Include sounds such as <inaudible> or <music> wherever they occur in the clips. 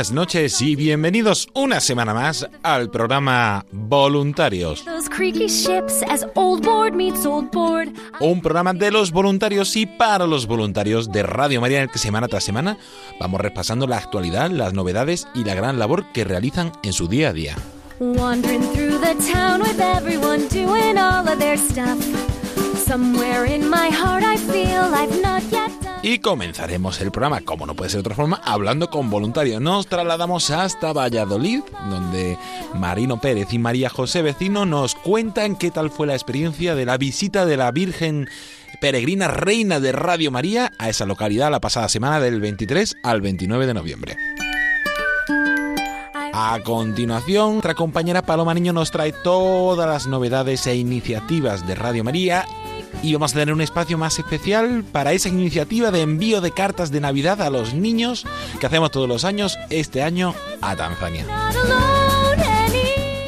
Buenas noches y bienvenidos una semana más al programa Voluntarios. Un programa de los voluntarios y para los voluntarios de Radio María en el que semana tras semana vamos repasando la actualidad, las novedades y la gran labor que realizan en su día a día. Y comenzaremos el programa, como no puede ser de otra forma, hablando con voluntarios. Nos trasladamos hasta Valladolid, donde Marino Pérez y María José Vecino nos cuentan qué tal fue la experiencia de la visita de la Virgen Peregrina Reina de Radio María a esa localidad la pasada semana del 23 al 29 de noviembre. A continuación, nuestra compañera Paloma Niño nos trae todas las novedades e iniciativas de Radio María y vamos a tener un espacio más especial para esa iniciativa de envío de cartas de Navidad a los niños que hacemos todos los años, este año a Tanzania.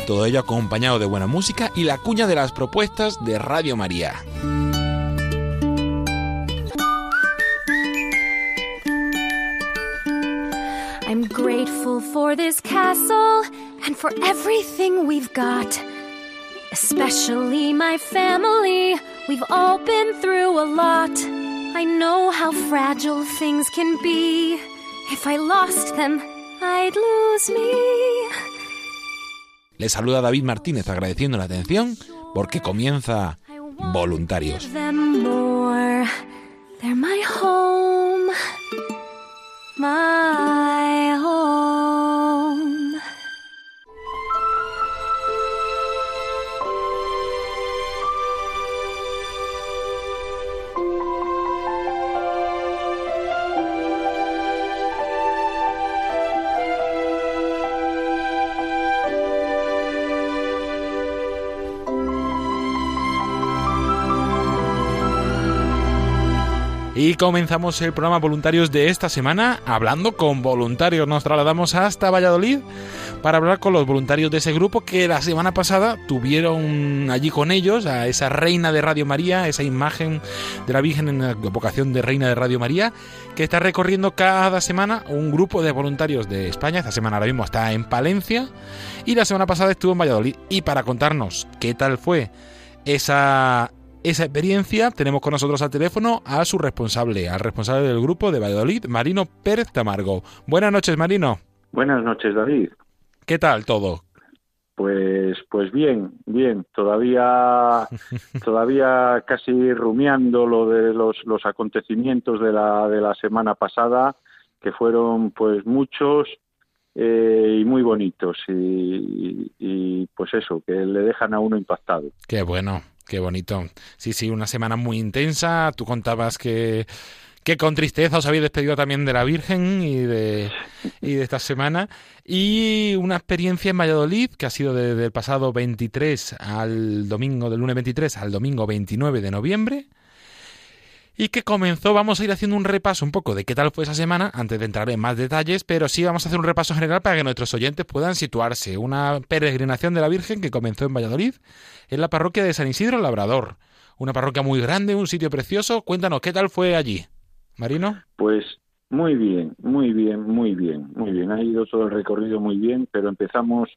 Todo ello acompañado de buena música y la cuña de las propuestas de Radio María. I'm grateful for this castle and for everything we've got, especially my family. We've all been through a lot. I know how fragile things can be. If I lost them, I'd lose me. Le saluda David Martínez agradeciendo la atención porque comienza Voluntarios. They're my home, my home. Y comenzamos el programa Voluntarios de esta semana hablando con voluntarios. Nos trasladamos hasta Valladolid para hablar con los voluntarios de ese grupo que la semana pasada tuvieron allí con ellos a esa reina de Radio María, esa imagen de la Virgen en la vocación de reina de Radio María, que está recorriendo cada semana un grupo de voluntarios de España. Esta semana ahora mismo está en Palencia y la semana pasada estuvo en Valladolid. Y para contarnos qué tal fue esa esa experiencia, tenemos con nosotros al teléfono a su responsable, al responsable del grupo de Valladolid, Marino Pérez Tamargo. Buenas noches, Marino. Buenas noches, David. ¿Qué tal todo? Pues, pues bien, bien. Todavía, <laughs> todavía casi rumiando lo de los, los acontecimientos de la, de la semana pasada, que fueron pues muchos eh, y muy bonitos y, y pues eso, que le dejan a uno impactado. Qué bueno, Qué bonito. Sí, sí, una semana muy intensa. Tú contabas que, que con tristeza os habéis despedido también de la Virgen y de, y de esta semana. Y una experiencia en Valladolid que ha sido desde el pasado 23 al domingo, del lunes 23 al domingo 29 de noviembre. Y que comenzó, vamos a ir haciendo un repaso un poco de qué tal fue esa semana, antes de entrar en más detalles, pero sí vamos a hacer un repaso general para que nuestros oyentes puedan situarse. Una peregrinación de la Virgen que comenzó en Valladolid, en la parroquia de San Isidro Labrador. Una parroquia muy grande, un sitio precioso. Cuéntanos, ¿qué tal fue allí? Marino. Pues muy bien, muy bien, muy bien, muy bien. Ha ido todo el recorrido muy bien, pero empezamos,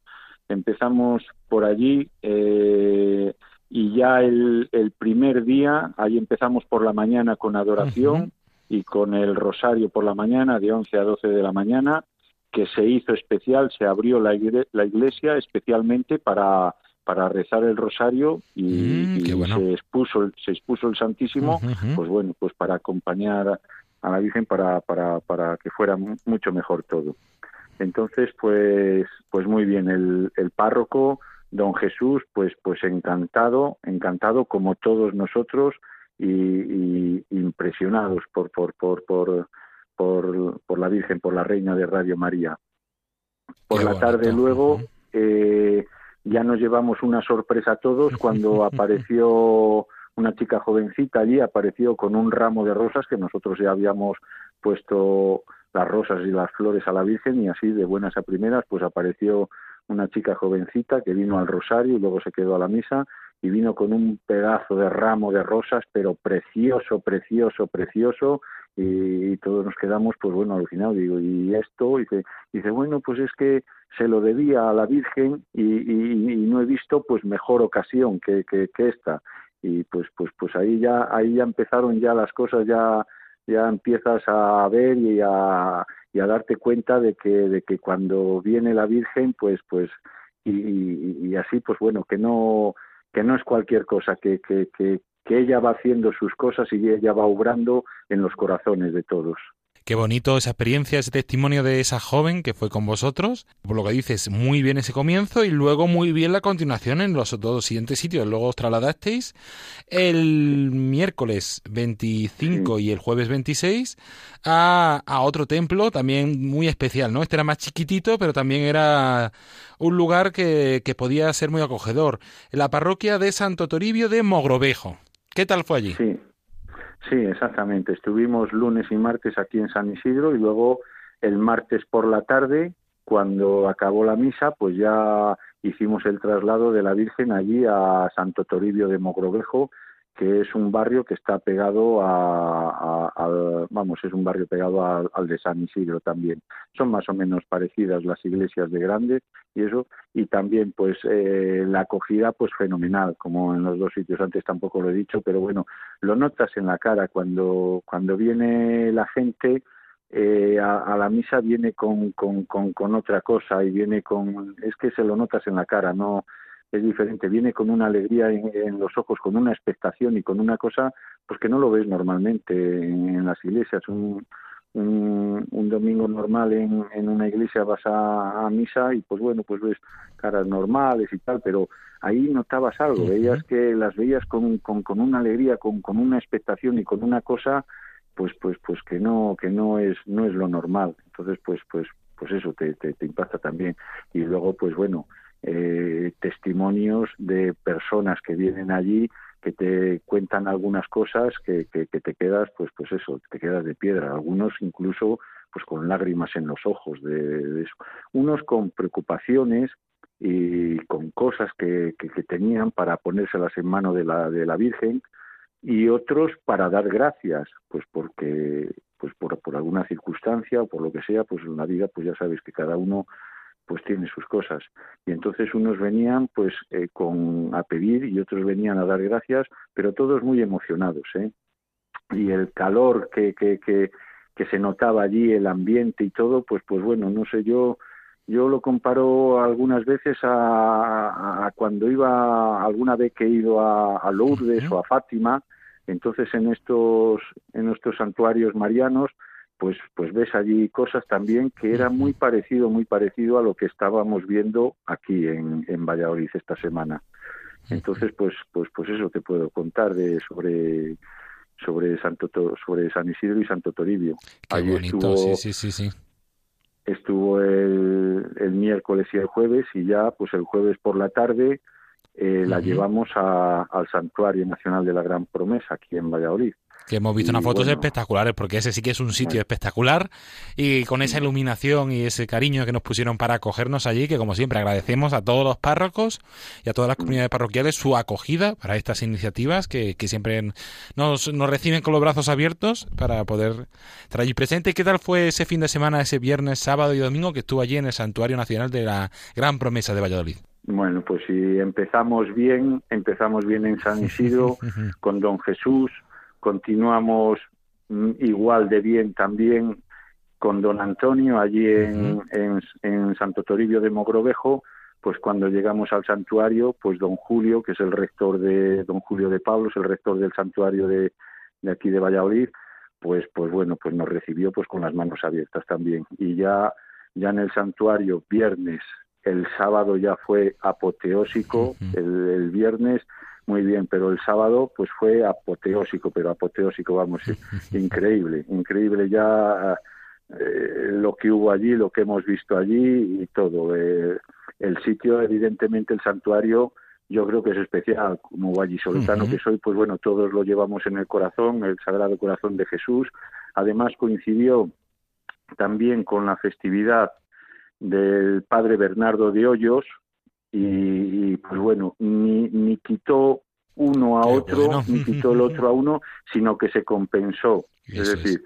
empezamos por allí. Eh, y ya el, el primer día, ahí empezamos por la mañana con adoración y con el rosario por la mañana, de 11 a 12 de la mañana, que se hizo especial, se abrió la, la iglesia especialmente para, para rezar el rosario y, mm, se expuso se expuso el Santísimo, pues bueno, pues para acompañar a la Virgen para, para, para que fuera mucho mejor todo. Entonces, pues, pues muy bien, el, el párroco, don Jesús, pues, pues encantado, encantado como todos nosotros y, impresionados por, por, por, por, por, la Virgen, por la Reina de Radio María. Por la tarde luego eh, ya nos llevamos una sorpresa a todos <laughs> cuando apareció una chica jovencita allí, apareció con un ramo de rosas que nosotros ya habíamos puesto las rosas y las flores a la Virgen y así de buenas a primeras pues apareció una chica jovencita que vino al rosario y luego se quedó a la misa y vino con un pedazo de ramo de rosas, pero precioso, precioso, precioso, y, todos nos quedamos, pues bueno, alucinados, digo, ¿y esto? Y dice, dice, bueno, pues es que se lo debía a la Virgen y, no he visto pues mejor ocasión que, que, esta. Y pues, pues, pues ahí ya, ahí ya empezaron ya las cosas, ya, ya empiezas a ver y a, y a darte cuenta de que, de que cuando viene la Virgen, pues, pues, y, así, pues bueno, que no, que no es cualquier cosa, que, que, que ella va haciendo sus cosas y ella va obrando en los corazones de todos. Qué bonito esa experiencia, ese testimonio de esa joven que fue con vosotros. Por lo que dices, muy bien ese comienzo y luego muy bien la continuación en los dos siguientes sitios. Luego os trasladasteis el miércoles 25 y el jueves 26 a, a otro templo también muy especial, ¿no? Este era más chiquitito, pero también era un lugar que, que podía ser muy acogedor. La parroquia de Santo Toribio de Mogrovejo. ¿Qué tal fue allí? Sí. Sí, exactamente. Estuvimos lunes y martes aquí en San Isidro y luego el martes por la tarde, cuando acabó la misa, pues ya hicimos el traslado de la Virgen allí a Santo Toribio de Mogrovejo, que es un barrio que está pegado a, vamos, es un barrio pegado al de San Isidro también. Son más o menos parecidas las iglesias de Grande y eso, y también pues eh, la acogida pues fenomenal, como en los dos sitios antes tampoco lo he dicho, pero bueno, lo notas en la cara cuando, cuando viene la gente, eh, a, la misa viene con, con, con, otra cosa y viene con es que se lo notas en la cara no es diferente, viene con una alegría en, los ojos, con una expectación y con una cosa pues que no lo ves normalmente en, las iglesias. Un, un, domingo normal en, en, una iglesia vas a, misa y pues bueno, pues ves caras normales y tal, pero ahí notabas algo, veías que las veías con, con, con una alegría, con, con una expectación y con una cosa pues pues pues que no que no es no es lo normal. Entonces pues pues pues eso te, te, te impacta también. Y luego pues bueno eh, testimonios de personas que vienen allí que te cuentan algunas cosas que, que, te quedas pues pues eso te quedas de piedra. Algunos incluso pues con lágrimas en los ojos de, eso. Unos con preocupaciones y con cosas que, que, tenían para ponérselas en mano de la de la Virgen y otros para dar gracias pues porque pues por, por alguna circunstancia o por lo que sea pues en la vida pues ya sabes que cada uno pues tiene sus cosas. Y entonces unos venían pues eh, con a pedir y otros venían a dar gracias, pero todos muy emocionados, ¿eh? Y el calor que, que, que, que se notaba allí, el ambiente y todo, pues pues bueno, no sé, yo yo lo comparo algunas veces a, a, cuando iba alguna vez que he ido a, a Lourdes o a Fátima, entonces en estos en estos santuarios marianos pues, pues ves allí cosas también que era muy parecido, muy parecido a lo que estábamos viendo aquí en, en Valladolid esta semana. Entonces, pues, pues, pues eso te puedo contar de sobre sobre Santo sobre San Isidro y Santo Toribio. Qué bonito, sí, sí, sí, sí. Estuvo el, el miércoles y el jueves y ya, pues el jueves por la tarde eh, la llevamos a, al Santuario Nacional de la Gran Promesa aquí en Valladolid. Que hemos visto unas fotos espectaculares, porque ese sí que es un sitio espectacular y con esa iluminación y ese cariño que nos pusieron para acogernos allí, que como siempre agradecemos a todos los párrocos y a todas las comunidades parroquiales su acogida para estas iniciativas que, que siempre nos, nos reciben con los brazos abiertos para poder estar allí presente. ¿Qué tal fue ese fin de semana, ese viernes, sábado y domingo que estuvo allí en el Santuario Nacional de la Gran Promesa de Valladolid? Bueno, pues si empezamos bien, empezamos bien en San Isidro <laughs> con Don Jesús, continuamos mm, igual de bien también con Don Antonio allí en, en, Santo Toribio de Mogrovejo, pues cuando llegamos al santuario, pues Don Julio, que es el rector de Don Julio de Pablo, es el rector del santuario de, de aquí de Valladolid, pues pues bueno, pues nos recibió pues con las manos abiertas también. Y ya ya en el santuario viernes el sábado ya fue apoteósico, el, viernes muy bien, pero el sábado pues fue apoteósico, pero apoteósico, vamos, <laughs> increíble, increíble ya eh, lo que hubo allí, lo que hemos visto allí y todo. Eh, el sitio, evidentemente, el santuario, yo creo que es especial, como vallisoletano que soy, pues bueno, todos lo llevamos en el corazón, el Sagrado Corazón de Jesús. Además coincidió también con la festividad del padre Bernardo de Hoyos y, pues bueno, ni, ni quitó uno a otro, ni quitó el otro a uno, sino que se compensó. es decir,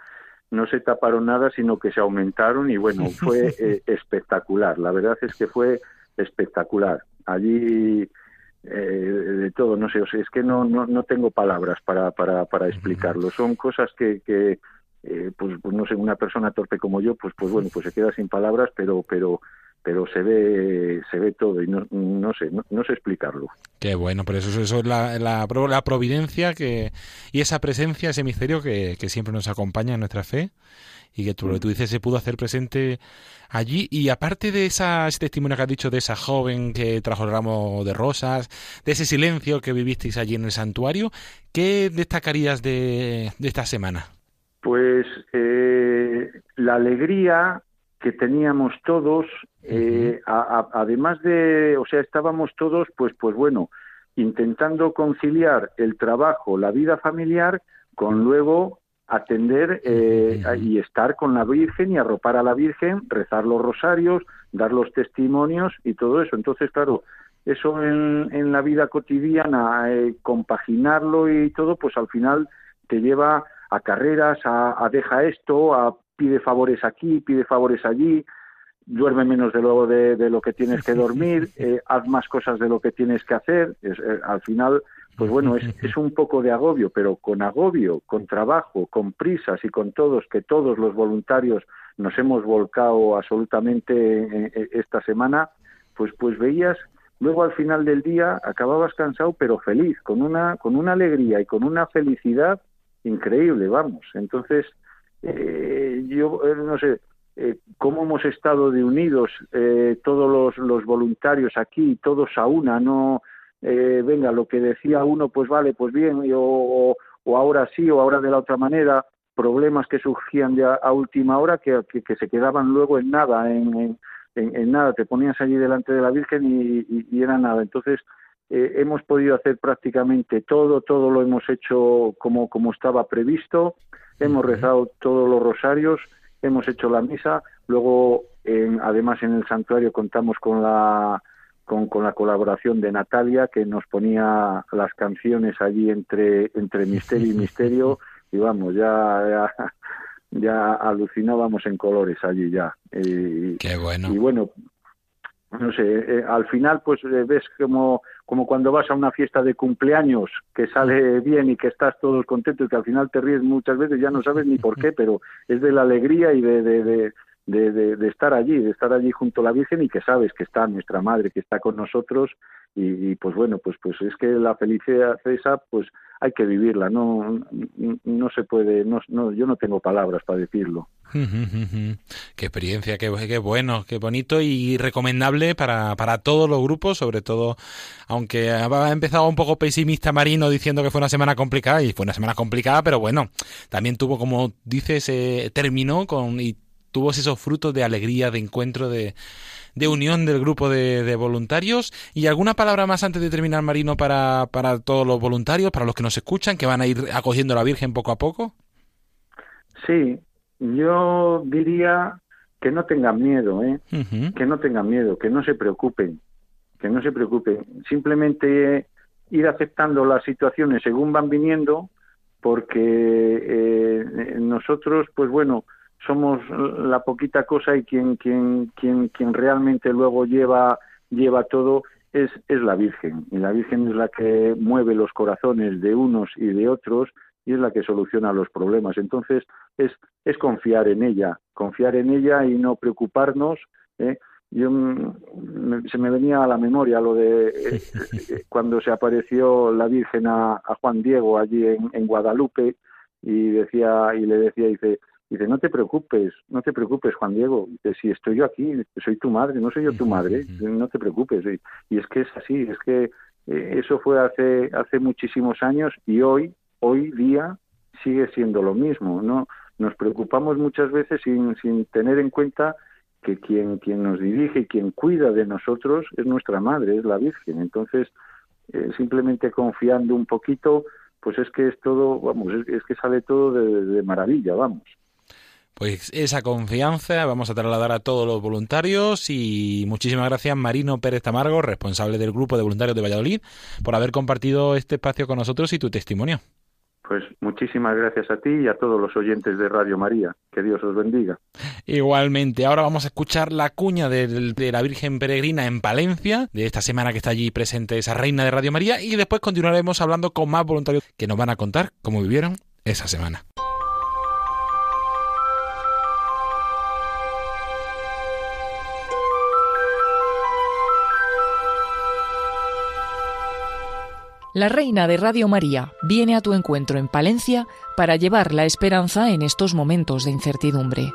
no se taparon nada, sino que se aumentaron y bueno, <laughs> fue eh, espectacular. La verdad es que fue espectacular. Allí eh, de todo, no sé, es que no, no, no tengo palabras para, para, para explicarlo. Son cosas que, que, eh, pues, pues, no sé, una persona torpe como yo, pues, pues bueno, pues se queda sin palabras, pero, pero, pero se ve, se ve todo y no, no sé, no, sé explicarlo. Qué bueno, pero eso, eso es la, la, la, providencia que, y esa presencia, ese misterio que, que siempre nos acompaña en nuestra fe y que tú, lo que tú dices se pudo hacer presente allí. Y aparte de esa, ese testimonio que has dicho de esa joven que trajo el ramo de rosas, de ese silencio que vivisteis allí en el santuario, ¿qué destacarías de, de esta semana? Pues eh, la alegría que teníamos todos, eh, además de, o sea, estábamos todos, pues, pues bueno, intentando conciliar el trabajo, la vida familiar, con luego atender eh, y estar con la Virgen y arropar a la Virgen, rezar los rosarios, dar los testimonios y todo eso. Entonces, claro, eso en, en la vida cotidiana, compaginarlo y todo, pues al final te lleva a carreras, a, deja esto, a pide favores aquí, pide favores allí, duerme menos de lo, de, lo que tienes que dormir, eh, haz más cosas de lo que tienes que hacer. Eh, al final, pues bueno, es, es, un poco de agobio, pero con agobio, con trabajo, con prisas y con todos, que todos los voluntarios nos hemos volcado absolutamente esta semana, pues, pues veías, luego al final del día acababas cansado pero feliz, con una, con una alegría y con una felicidad increíble, vamos. Entonces, eh, yo eh, no sé eh, cómo hemos estado de unidos todos los, los, voluntarios aquí, todos a una, no, venga, lo que decía uno, pues vale, pues bien, o, o, ahora sí, o ahora de la otra manera, problemas que surgían ya a última hora que, que, se quedaban luego en nada, en, en, nada, te ponías allí delante de la Virgen y, y era nada. Entonces, eh, hemos podido hacer prácticamente todo, todo lo hemos hecho como, como estaba previsto, hemos rezado todos los rosarios, hemos hecho la misa, luego en, además en el santuario contamos con la con, con, la colaboración de Natalia que nos ponía las canciones allí entre entre misterio y misterio y vamos ya, ya alucinábamos en colores allí ya. Y, Qué bueno. Y bueno, no sé, eh, al final pues eh, ves como, como cuando vas a una fiesta de cumpleaños que sale bien y que estás todos contentos y que al final te ríes muchas veces, ya no sabes ni por qué, <laughs> pero es de la alegría y de, de, de, de, de estar allí, de estar allí junto a la Virgen y que sabes que está nuestra Madre, que está con nosotros y, pues bueno, pues pues es que la felicidad esa pues hay que vivirla, no no se puede, no, no yo no tengo palabras para decirlo. <laughs> qué experiencia, qué, qué, bueno, qué bonito y recomendable para, para todos los grupos, sobre todo, aunque ha empezado un poco pesimista Marino diciendo que fue una semana complicada, y fue una semana complicada, pero bueno, también tuvo, como dices, eh, terminó con y tuvo esos frutos de alegría, de encuentro, de, de unión del grupo de, voluntarios. ¿Y alguna palabra más antes de terminar, Marino, para, para todos los voluntarios, para los que nos escuchan, que van a ir acogiendo a la Virgen poco a poco? Sí, yo diría que no tengan miedo, ¿eh? que no tengan miedo, que no se preocupen, que no se preocupen. Simplemente ir aceptando las situaciones según van viniendo, porque eh, nosotros, pues bueno, somos la poquita cosa y quien, quien, quien, quien realmente luego lleva, lleva todo es, es la Virgen. Y la Virgen es la que mueve los corazones de unos y de otros y es la que soluciona los problemas. Entonces, es, es confiar en ella, confiar en ella y no preocuparnos. ¿eh? Yo, mm, se me venía a la memoria lo de eh, <laughs> eh, cuando se apareció la Virgen a, Juan Diego allí en, en, Guadalupe y decía y le decía dice dice no te preocupes no te preocupes Juan Diego si estoy yo aquí soy tu madre no soy yo tu madre no te preocupes y, y es que es así es que eso fue hace hace muchísimos años y hoy hoy día sigue siendo lo mismo. No nos preocupamos muchas veces sin, sin tener en cuenta que quien, quien nos dirige y quien cuida de nosotros es nuestra madre, es la Virgen. Entonces, eh, simplemente confiando un poquito, pues es que es todo, vamos, es, que sale todo de, de, maravilla, vamos. Pues esa confianza vamos a trasladar a todos los voluntarios y muchísimas gracias Marino Pérez Tamargo, responsable del grupo de voluntarios de Valladolid, por haber compartido este espacio con nosotros y tu testimonio. Pues muchísimas gracias a ti y a todos los oyentes de Radio María. Que Dios os bendiga. Igualmente, ahora vamos a escuchar la cuña de, la Virgen Peregrina en Palencia, de esta semana que está allí presente esa reina de Radio María, y después continuaremos hablando con más voluntarios que nos van a contar cómo vivieron esa semana. La Reina de Radio María viene a tu encuentro en Palencia para llevar la esperanza en estos momentos de incertidumbre.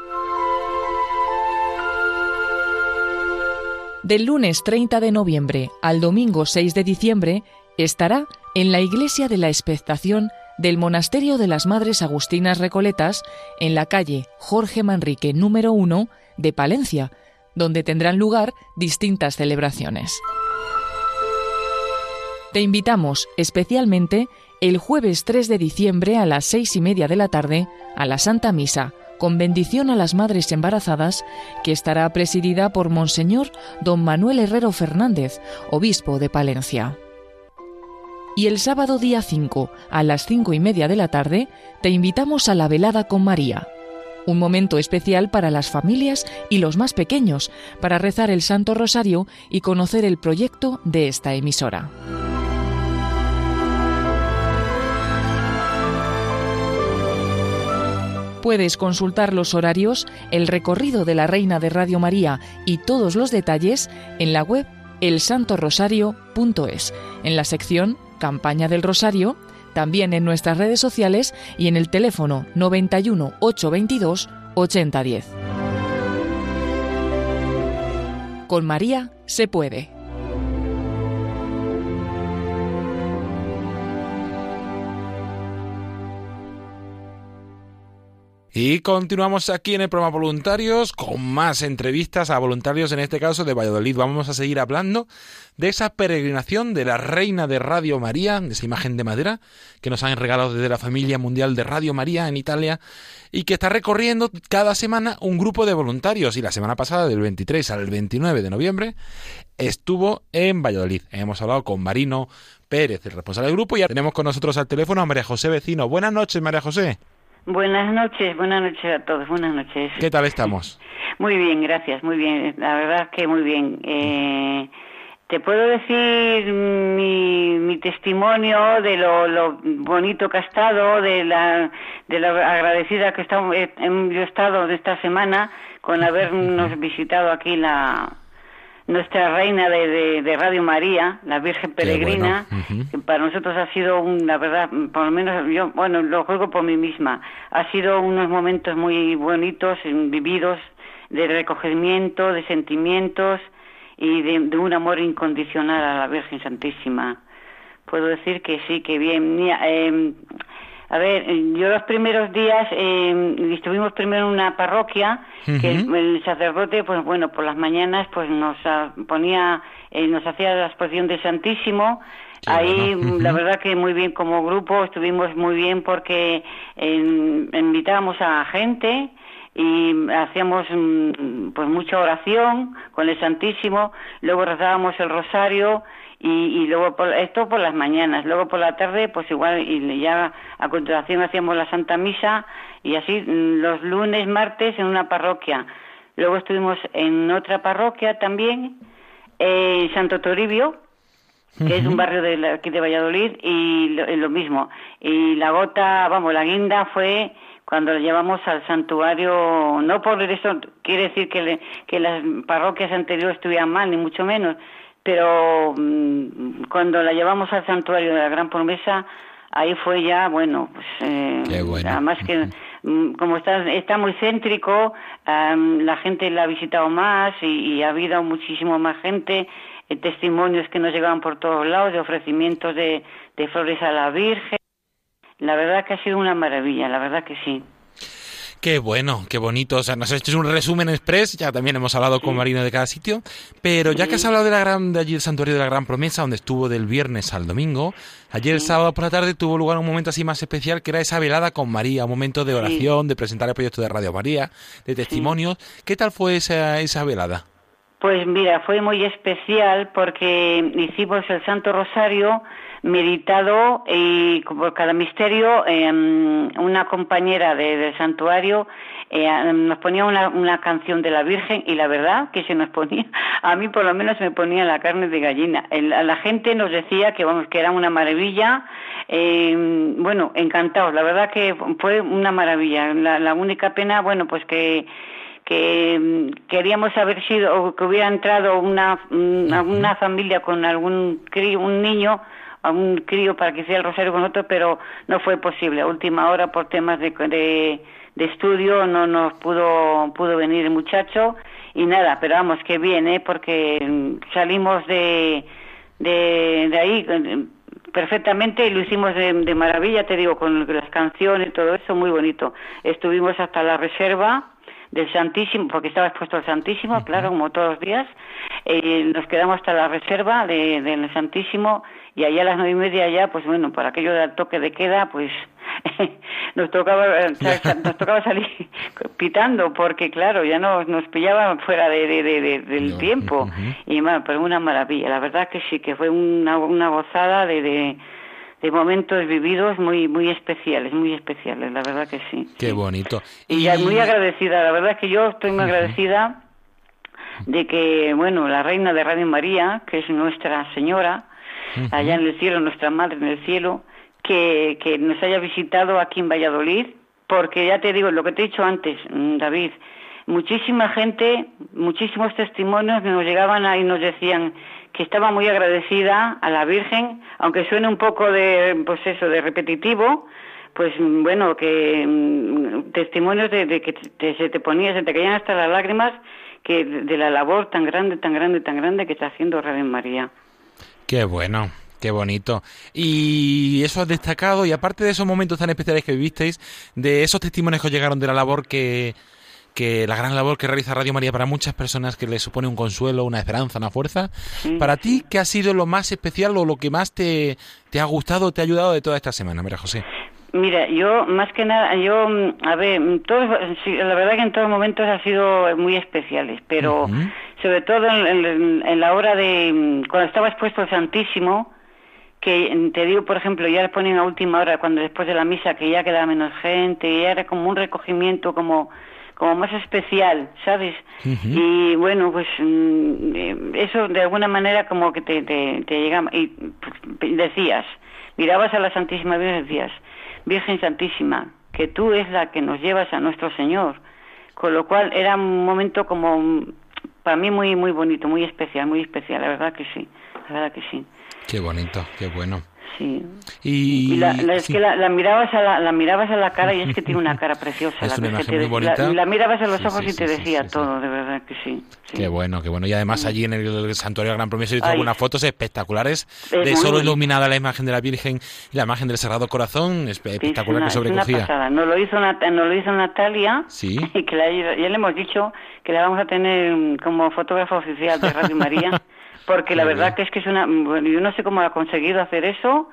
Del lunes 30 de noviembre al domingo 6 de diciembre estará en la Iglesia de la Expectación del Monasterio de las Madres Agustinas Recoletas en la calle Jorge Manrique número 1 de Palencia, donde tendrán lugar distintas celebraciones. Te invitamos especialmente el jueves 3 de diciembre a las seis y media de la tarde a la Santa Misa, con bendición a las madres embarazadas, que estará presidida por Monseñor Don Manuel Herrero Fernández, obispo de Palencia. Y el sábado día 5, a las cinco y media de la tarde, te invitamos a la velada con María, un momento especial para las familias y los más pequeños, para rezar el Santo Rosario y conocer el proyecto de esta emisora. Puedes consultar los horarios, el recorrido de la Reina de Radio María y todos los detalles en la web elsantorosario.es, en la sección Campaña del Rosario, también en nuestras redes sociales y en el teléfono 91 822 8010. Con María se puede. Y continuamos aquí en el programa Voluntarios con más entrevistas a voluntarios, en este caso de Valladolid. Vamos a seguir hablando de esa peregrinación de la Reina de Radio María, de esa imagen de madera que nos han regalado desde la familia mundial de Radio María en Italia y que está recorriendo cada semana un grupo de voluntarios. Y la semana pasada, del 23 al 29 de noviembre, estuvo en Valladolid. Hemos hablado con Marino Pérez, el responsable del grupo, y ya tenemos con nosotros al teléfono a María José Vecino. Buenas noches, María José. Buenas noches, buenas noches a todos, buenas noches. ¿Qué tal <laughs> estamos? Muy bien, gracias, muy bien, la verdad que muy bien. Eh, te puedo decir mi, mi testimonio de lo, bonito que ha estado, de la, de la agradecida que he, yo he estado de esta semana con <laughs> habernos visitado aquí la, nuestra reina de, de, Radio María, la Virgen Peregrina, que para nosotros ha sido, una verdad, por lo menos yo, bueno, lo juego por mí misma, ha sido unos momentos muy bonitos, vividos, de recogimiento, de sentimientos y de, un amor incondicional a la Virgen Santísima. Puedo decir que sí, que bien. Eh, a ver, yo los primeros días eh, estuvimos primero en una parroquia que el, sacerdote, pues bueno, por las mañanas, pues nos ponía, eh, nos hacía la exposición de Santísimo. Ahí, la verdad que muy bien como grupo, estuvimos muy bien porque eh, invitábamos a gente y hacíamos mm, pues mucha oración con el Santísimo, luego rezábamos el rosario y, y luego por, esto por las mañanas, luego por la tarde pues igual y ya a continuación hacíamos la Santa Misa y así mm, los lunes, martes en una parroquia. Luego estuvimos en otra parroquia también, en Santo Toribio, que es un barrio de aquí de Valladolid, y lo, mismo. Y la gota, vamos, la guinda fue cuando la llevamos al santuario, no por eso quiere decir que, que las parroquias anteriores estuvieran mal, ni mucho menos, pero mm, cuando la llevamos al santuario de la Gran Promesa, ahí fue ya, bueno, pues eh, además que <laughs> mm, como está, está muy céntrico, la gente la ha visitado más y, ha habido muchísimo más gente, eh, testimonios que nos llegaban por todos lados, de ofrecimientos de, de flores a la Virgen. La verdad que ha sido una maravilla, la verdad que sí. Qué bueno, qué bonito. O sea, nos has hecho un resumen express, ya también hemos hablado con Marina de cada sitio, pero ya que has hablado de la gran, de allí el santuario de la Gran Promesa, donde estuvo del viernes al domingo, ayer el sábado por la tarde tuvo lugar un momento así más especial, que era esa velada con María, un momento de oración, de presentar el proyecto de Radio María, de testimonios. ¿Qué tal fue esa, esa velada? Pues mira, fue muy especial porque hicimos el Santo Rosario meditado y por cada misterio em, una compañera del santuario eh, nos ponía una, una, canción de la Virgen y la verdad que se nos ponía, a mí por lo menos me ponía la carne de gallina. la gente nos decía que vamos que era una maravilla, em, bueno, encantados. La verdad que fue una maravilla. La, la única pena, bueno, pues que que em, queríamos haber sido o que hubiera entrado una, una familia con algún crío, un niño a un crío para que sea el rosario con otro, pero no fue posible. A última hora, por temas de, de, estudio, no nos pudo, pudo venir el muchacho y nada, pero vamos, que bien, ¿eh? porque salimos de, de, de ahí perfectamente y lo hicimos de, de, maravilla, te digo, con las canciones y todo eso, muy bonito. Estuvimos hasta la reserva del Santísimo, porque estaba expuesto al Santísimo, claro, como todos los días. Eh, nos quedamos hasta la reserva del Santísimo y allá a las nueve y media ya, pues bueno, por aquello del toque de queda, pues <laughs> nos tocaba <laughs> nos tocaba salir <laughs> pitando porque claro ya nos nos pillaban fuera de, de, del tiempo y bueno, pero una maravilla la verdad que sí que fue una, una gozada de, de momentos vividos muy muy especiales, muy especiales, la verdad que sí. Qué bonito. Y, muy agradecida, la verdad que yo estoy muy agradecida de que, bueno, la reina de Radio María, que es nuestra señora, allá en el cielo, nuestra madre en el cielo, que, que nos haya visitado aquí en Valladolid, porque ya te digo, lo que te he dicho antes, mm, David, muchísima gente, muchísimos testimonios nos llegaban ahí y nos decían, que estaba muy agradecida a la Virgen, aunque suene un poco de, pues eso, de repetitivo, pues bueno, que mm, testimonios de, que se te ponía, se te caían hasta las lágrimas, que de, la labor tan grande, tan grande, tan grande que está haciendo Radio María. Qué bueno. Qué bonito. Y eso has destacado, y aparte de esos momentos tan especiales que vivisteis, de esos testimonios que os llegaron de la labor que, que la gran labor que realiza Radio María para muchas personas que le supone un consuelo, una esperanza, una fuerza. Para ti, ¿qué ha sido lo más especial o lo que más te, te ha gustado, te ha ayudado de toda esta semana, María José? Mira, yo más que nada, yo, a ver, todos, la verdad que en todos momentos ha sido muy especiales, pero sobre todo en, la hora de, cuando estaba expuesto al Santísimo, que te digo, por ejemplo, ya le ponen a última hora, cuando después de la misa, que ya quedaba menos gente, ya era como un recogimiento, como como más especial, ¿sabes? Y bueno, pues mm, eso de alguna manera como que te, te, te llega y pues, decías, mirabas a la Santísima Virgen y decías, Virgen Santísima, que tú es la que nos llevas a nuestro Señor. Con lo cual era un momento como para mí muy muy bonito, muy especial, muy especial, la verdad que sí, la verdad que sí. Qué bonito, qué bueno. Sí. Y, la, es que la, mirabas a la, la, mirabas a la cara y es que tiene una <laughs> cara preciosa. Es la, una imagen muy bonita. La, mirabas a los ojos y te decía todo, de verdad. que sí. Qué bueno, qué bueno. Y además allí en el Santuario del Gran Promesa he visto algunas fotos espectaculares de solo iluminada la imagen de la Virgen y la imagen del Sagrado Corazón, espectacular que sobrecogía. Nos lo hizo, lo hizo Natalia ¿Sí? y <laughs> que ya le hemos dicho que la vamos a tener como fotógrafa oficial de Radio María, <laughs> porque la verdad que es que es una... yo no sé cómo ha conseguido hacer eso,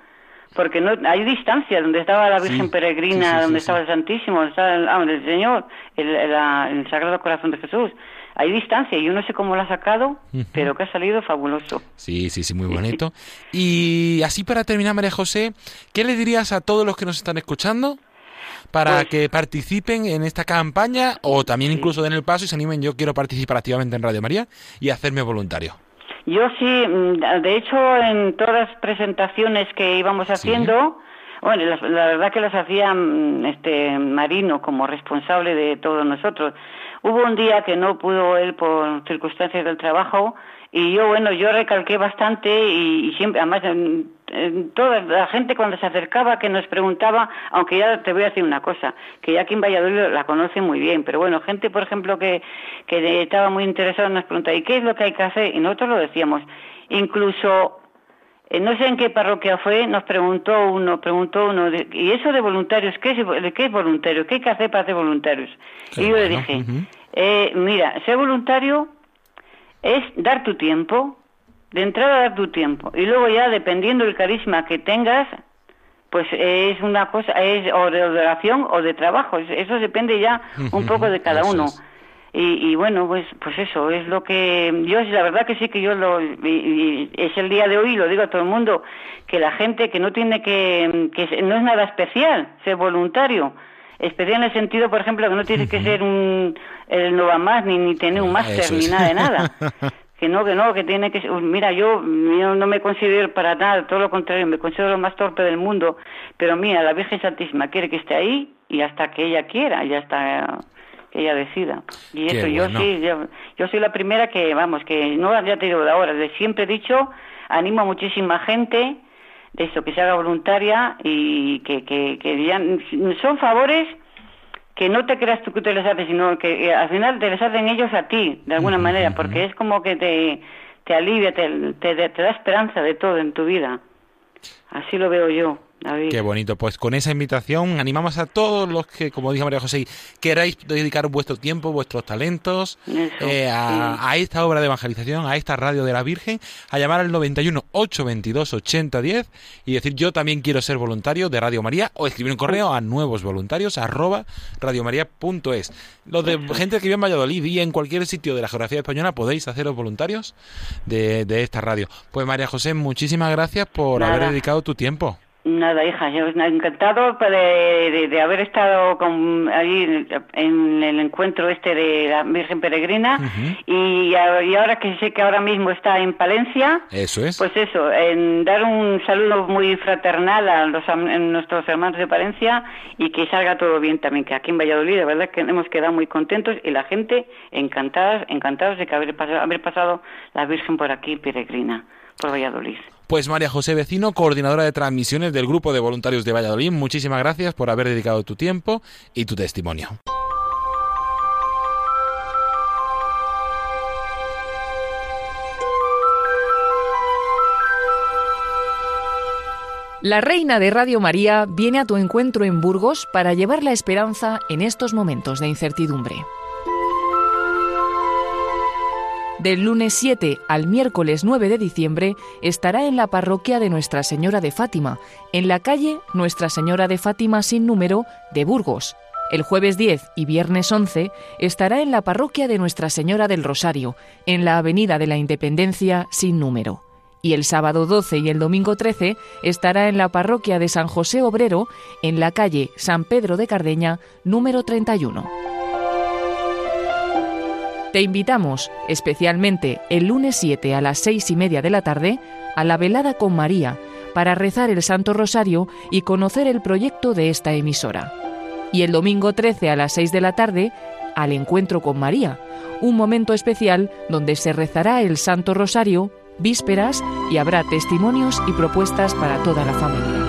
porque no hay distancia donde estaba la Virgen Peregrina, donde estaba el Santísimo, donde estaba el, ah, el Señor, el, el, Sagrado Corazón de Jesús. Hay distancia y yo no sé cómo lo ha sacado, pero que ha salido fabuloso. Sí, sí, sí, muy bonito. y así para terminar, María José, ¿qué le dirías a todos los que nos están escuchando? para pues que participen en esta campaña o también incluso den el paso y se animen, yo quiero participar activamente en Radio María y hacerme voluntario. Yo sí, mm, de hecho, en todas las presentaciones que íbamos haciendo, bueno, la, verdad que las hacía mm, este Marino como responsable de todos nosotros. Hubo un día que no pudo él por circunstancias del trabajo y yo, bueno, yo recalqué bastante y, siempre, además, toda la gente cuando se acercaba que nos preguntaba, aunque ya te voy a decir una cosa, que ya aquí en Valladolid la conoce muy bien, pero bueno, gente, por ejemplo, que, que estaba muy interesada nos preguntaba, ¿y qué es lo que hay que hacer? Y nosotros lo decíamos. Incluso, eh, no sé en qué parroquia fue, nos preguntó uno, preguntó uno, ¿y eso de voluntarios? ¿Qué es, qué es voluntario? ¿Qué hay que hacer para ser voluntarios? y yo le dije, eh, mira, ser voluntario es dar tu tiempo, de entrada dar tu tiempo, y luego ya dependiendo del carisma que tengas, pues es una cosa, es o de oración o de trabajo, eso depende ya un poco de cada uno. Y, bueno, pues pues eso es lo que yo la verdad que sí que yo lo es el día de hoy lo digo a todo el mundo que la gente que no tiene que que no es nada especial ser voluntario especial en el sentido, por ejemplo, que no tienes que ser un el no va más ni, ni tener un máster ni nada de nada. <laughs> que no, que no, que tiene que mira, yo, yo no me considero para nada, todo lo contrario, me considero lo más torpe del mundo, pero mira, la Virgen Santísima quiere que esté ahí y hasta que ella quiera, ya está que ella decida. Y eso yo sí, yo, soy la primera que, vamos, que no ya te digo de ahora, de siempre he dicho, animo a muchísima gente de eso, que se haga voluntaria y que, que, que ya, son favores que no te creas tú que te les haces, sino que eh, al final te les hacen ellos a ti, de alguna manera, porque es como que te, te alivia, te, te, te da esperanza de todo en tu vida. Así lo veo yo. Qué bonito. Pues con esa invitación animamos a todos los que, como dijo María José, queráis dedicar vuestro tiempo, vuestros talentos eh, a, esta obra de evangelización, a esta radio de la Virgen, a llamar al 91 822 8010 y decir yo también quiero ser voluntario de Radio María o escribir un correo a nuevos voluntarios arroba radiomaria.es. Los de gente que vive en Valladolid y en cualquier sitio de la geografía española podéis haceros voluntarios de, esta radio. Pues María José, muchísimas gracias por haber dedicado tu tiempo. Nada, hija, yo encantado de, de, haber estado con, ahí en el encuentro este de la Virgen Peregrina y, ahora que sé que ahora mismo está en Palencia, eso es. pues eso, en dar un saludo muy fraternal a, los, nuestros hermanos de Palencia y que salga todo bien también, que aquí en Valladolid de verdad que hemos quedado muy contentos y la gente encantada, encantados de que haber pasado, haber pasado la Virgen por aquí peregrina, por Valladolid. Pues María José Vecino, coordinadora de transmisiones del Grupo de Voluntarios de Valladolid, muchísimas gracias por haber dedicado tu tiempo y tu testimonio. La reina de Radio María viene a tu encuentro en Burgos para llevar la esperanza en estos momentos de incertidumbre. Del lunes 7 al miércoles 9 de diciembre estará en la parroquia de Nuestra Señora de Fátima, en la calle Nuestra Señora de Fátima sin número de Burgos. El jueves 10 y viernes 11 estará en la parroquia de Nuestra Señora del Rosario, en la Avenida de la Independencia sin número. Y el sábado 12 y el domingo 13 estará en la parroquia de San José Obrero, en la calle San Pedro de Cardeña, número 31. Te invitamos, especialmente el lunes 7 a las seis y media de la tarde, a la velada con María, para rezar el Santo Rosario y conocer el proyecto de esta emisora. Y el domingo 13 a las 6 de la tarde, al encuentro con María, un momento especial donde se rezará el Santo Rosario, vísperas y habrá testimonios y propuestas para toda la familia.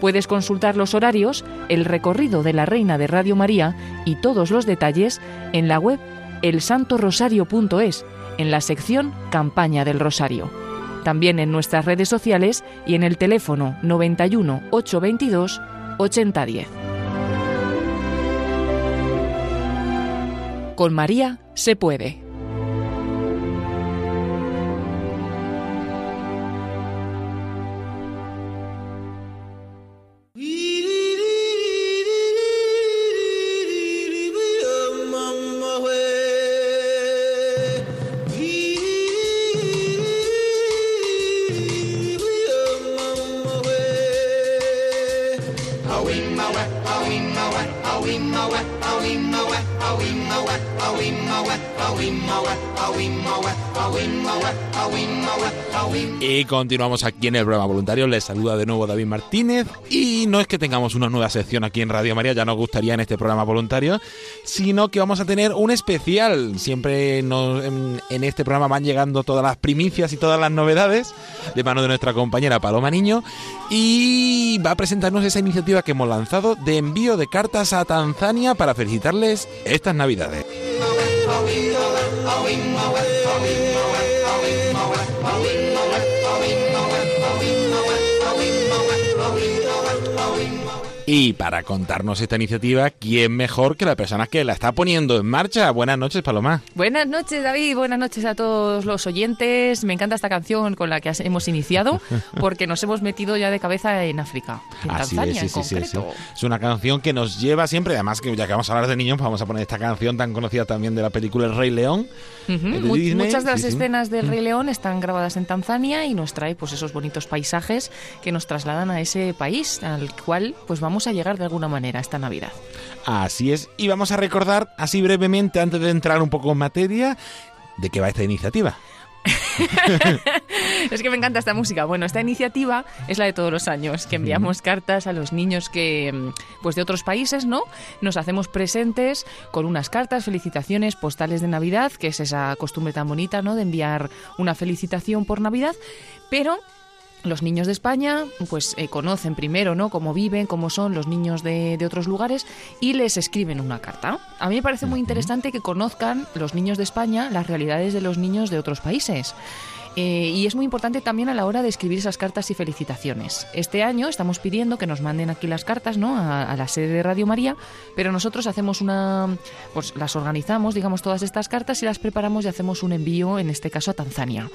Puedes consultar los horarios, el recorrido de la Reina de Radio María y todos los detalles en la web elsantorosario.es, en la sección Campaña del Rosario. También en nuestras redes sociales y en el teléfono 91 822 8010. Con María se puede. Y continuamos aquí en el programa voluntario. Les saluda de nuevo David Martínez. Y no es que tengamos una nueva sección aquí en Radio María, ya nos gustaría en este programa voluntario, sino que vamos a tener un especial. Siempre en, este programa van llegando todas las primicias y todas las novedades de mano de nuestra compañera Paloma Niño. Y va a presentarnos esa iniciativa que hemos lanzado de envío de cartas a Tanzania para felicitarles estas Navidades. Y para contarnos esta iniciativa, ¿quién mejor que la persona que la está poniendo en marcha? Buenas noches, Paloma. Buenas noches, David. Buenas noches a todos los oyentes. Me encanta esta canción con la que hemos iniciado <laughs> porque nos hemos metido ya de cabeza en África, en Tanzania es, sí, sí, Es una canción que nos lleva siempre, además que ya que vamos a hablar de niños, vamos a poner esta canción tan conocida también de la película El Rey León. Muchas de las escenas del Rey León están grabadas en Tanzania y nos trae pues esos bonitos paisajes que nos trasladan a ese país al cual pues vamos a llegar de alguna manera esta Navidad. Así es, y vamos a recordar así brevemente, antes de entrar un poco en materia, de qué va esta iniciativa. <laughs> es que me encanta esta música. Bueno, esta iniciativa es la de todos los años, que enviamos cartas a los niños que, pues de otros países, ¿no? Nos hacemos presentes con unas cartas, felicitaciones, postales de Navidad, que es esa costumbre tan bonita, ¿no? De enviar una felicitación por Navidad, pero los niños de España pues eh, conocen primero no cómo viven cómo son los niños de, de, otros lugares y les escriben una carta. A mí me parece muy interesante que conozcan los niños de España las realidades de los niños de otros países eh, y es muy importante también a la hora de escribir esas cartas y felicitaciones. Este año estamos pidiendo que nos manden aquí las cartas ¿no? a, la sede de Radio María, pero nosotros hacemos una, pues las organizamos, digamos, todas estas cartas y las preparamos y hacemos un envío, en este caso a Tanzania.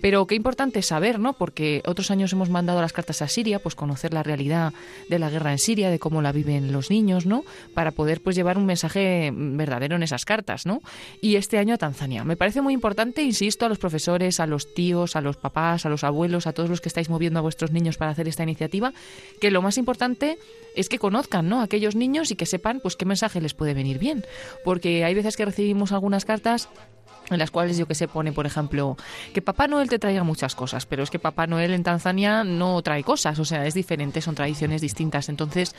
Pero qué importante saber, ¿no? Porque otros años hemos mandado las cartas a Siria, pues conocer la realidad de la guerra en Siria, de cómo la viven los niños, ¿no? Para poder pues llevar un mensaje verdadero en esas cartas, ¿no? Y este año a Tanzania. Me parece muy importante, insisto, a los profesores, a los tíos, a los papás, a los abuelos, a todos los que estáis moviendo a vuestros niños para hacer esta iniciativa, que lo más importante es que conozcan ¿no? a aquellos niños y que sepan pues qué mensaje les puede venir bien. Porque hay veces que recibimos algunas cartas en las cuales yo que sé pone, por ejemplo, que Papá Noel te traiga muchas cosas, pero es que Papá Noel en Tanzania no trae cosas, o sea, es diferente, son tradiciones distintas. Entonces,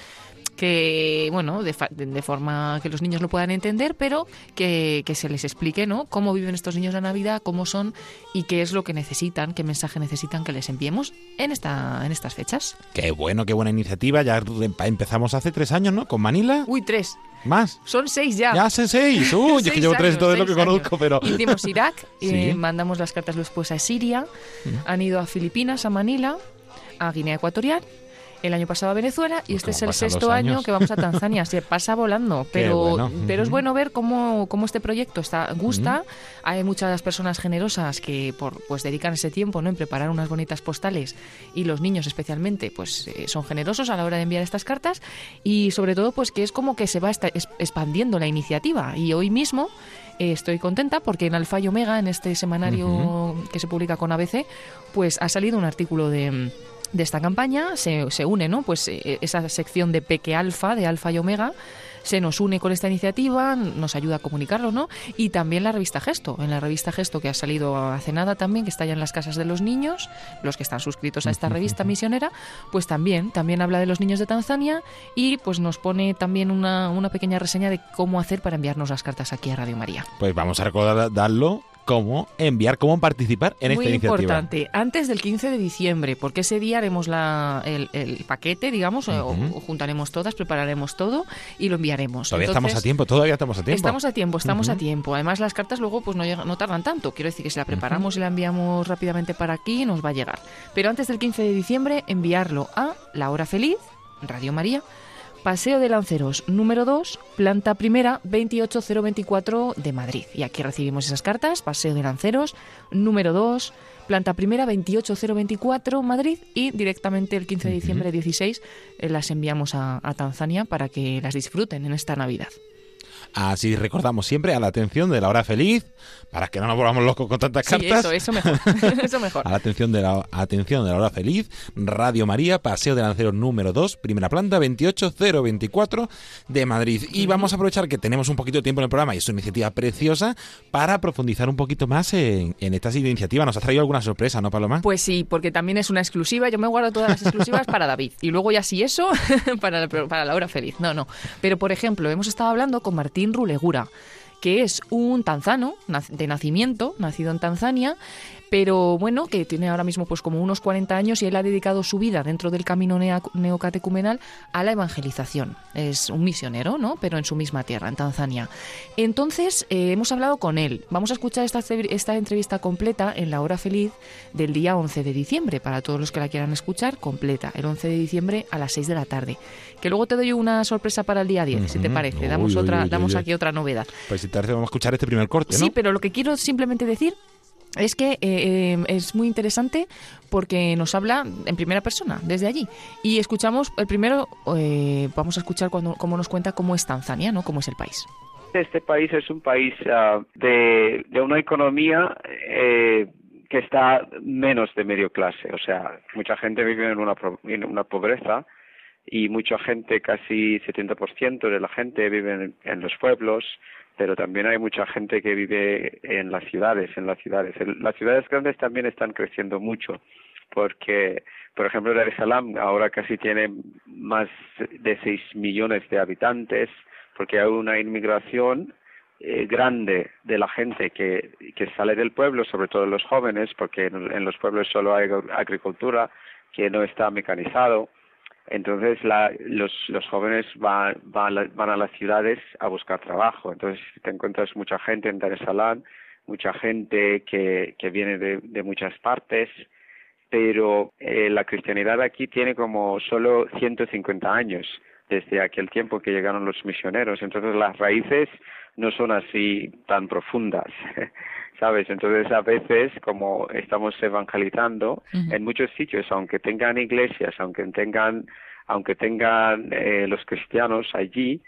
que, bueno, de, de, forma que los niños lo puedan entender, pero que, que, se les explique, ¿no? Cómo viven estos niños la Navidad, cómo son y qué es lo que necesitan, qué mensaje necesitan que les enviemos en, esta, en estas fechas. Qué bueno, qué buena iniciativa. Ya empezamos hace tres años, ¿no? Con Manila. Uy, tres. ¿Más? Son seis ya. Ya son seis. <laughs> Uy, es que llevo tres todo lo que conozco, pero... Hicimos <laughs> Irak, y mandamos las cartas después a Siria, han ido a Filipinas, a Manila, a Guinea Ecuatorial el año pasado a Venezuela y este es el sexto año que vamos a Tanzania. Se pasa volando, <laughs> pero, pero es bueno ver cómo, cómo este proyecto está, gusta. Hay muchas personas generosas que por, pues dedican ese tiempo ¿no? en preparar unas bonitas postales y los niños especialmente pues eh, son generosos a la hora de enviar estas cartas y sobre todo pues que es como que se va expandiendo la iniciativa y hoy mismo eh, estoy contenta porque en Alfa y Omega, en este semanario que se publica con ABC, pues ha salido un artículo de de esta campaña se, se une, ¿no? Pues eh, esa sección de Peque Alfa, de Alfa y Omega, se nos une con esta iniciativa, nos ayuda a comunicarlo, ¿no? Y también la revista Gesto, en la revista Gesto que ha salido hace nada también, que está ya en las casas de los niños, los que están suscritos a esta revista misionera, pues también, también habla de los niños de Tanzania y pues nos pone también una, una pequeña reseña de cómo hacer para enviarnos las cartas aquí a Radio María. Pues vamos a recordarlo cómo enviar, cómo participar en esta iniciativa. Muy importante, antes del 15 de diciembre, porque ese día haremos la, el, paquete, digamos, o, juntaremos todas, prepararemos todo y lo enviaremos. Todavía estamos a tiempo, todavía estamos a tiempo. Estamos a tiempo, estamos a tiempo. Además, las cartas luego pues no, no tardan tanto. Quiero decir que si la preparamos y la enviamos rápidamente para aquí, nos va a llegar. Pero antes del 15 de diciembre, enviarlo a La Hora Feliz, Radio María, Paseo de Lanceros número 2, planta primera 28024 de Madrid. Y aquí recibimos esas cartas, Paseo de Lanceros número 2, planta primera 28024 Madrid y directamente el 15 de diciembre 16 eh, las enviamos a Tanzania para que las disfruten en esta Navidad. Así recordamos siempre a la atención de la hora feliz, para que no nos volvamos locos con tantas cartas. Eso, eso mejor. <laughs> eso mejor. A la atención de la atención de la hora feliz, Radio María, Paseo de Lanceros número 2, primera planta, 28024 de Madrid. Y vamos a aprovechar que tenemos un poquito de tiempo en el programa y es una iniciativa preciosa para profundizar un poquito más en, en esta iniciativa. ¿Nos has traído alguna sorpresa, no, Paloma? Pues sí, porque también es una exclusiva. Yo me guardo todas las exclusivas para David. Y luego ya sí eso, para, <laughs> para la hora feliz. No, no. Pero, por ejemplo, hemos estado hablando con Martín Rulegura, que es un tanzano de nacimiento, nacido en Tanzania, pero bueno, que tiene ahora mismo pues como unos 40 años y él ha dedicado su vida dentro del camino neocatecumenal a la evangelización. Es un misionero, ¿no? Pero en su misma tierra, en Tanzania. Entonces, eh, hemos hablado con él. Vamos a escuchar esta, esta entrevista completa en la hora feliz del día 11 de diciembre, para todos los que la quieran escuchar, completa, el 11 de diciembre a las 6 de la tarde. Que luego te doy una sorpresa para el día 10, si te parece. Damos, otra, damos aquí otra novedad. Pues si te parece, vamos a escuchar este primer corte, ¿no? Sí, pero lo que quiero simplemente decir es que eh, eh, es muy interesante porque nos habla en primera persona, desde allí. Y escuchamos, el primero, eh, vamos a escuchar cuando, cómo nos cuenta cómo es Tanzania, ¿no? Cómo es el país. Este país es un país ah, de, una economía que está menos de medio clase. O sea, mucha gente vive en una, en pobreza y mucha gente, casi 70% de la gente vive en los pueblos pero también hay mucha gente que vive en las ciudades, en las ciudades. Las ciudades grandes también están creciendo mucho, porque, por ejemplo, Dar es Salaam ahora casi tiene más de 6 millones de habitantes, porque hay una inmigración eh, grande de la gente que, que sale del pueblo, sobre todo los jóvenes, porque en los pueblos solo hay agricultura, que no está mecanizado entonces la, los, los jóvenes van, van, a las ciudades a buscar trabajo. Entonces te encuentras mucha gente en Dar mucha gente que, que viene de, de muchas partes, pero eh, la cristianidad aquí tiene como solo 150 años desde aquel tiempo que llegaron los misioneros. Entonces las raíces no son así tan profundas. <laughs> ¿sabes? Entonces a veces como estamos evangelizando en muchos sitios, aunque tengan iglesias, aunque tengan, aunque tengan eh, los cristianos allí,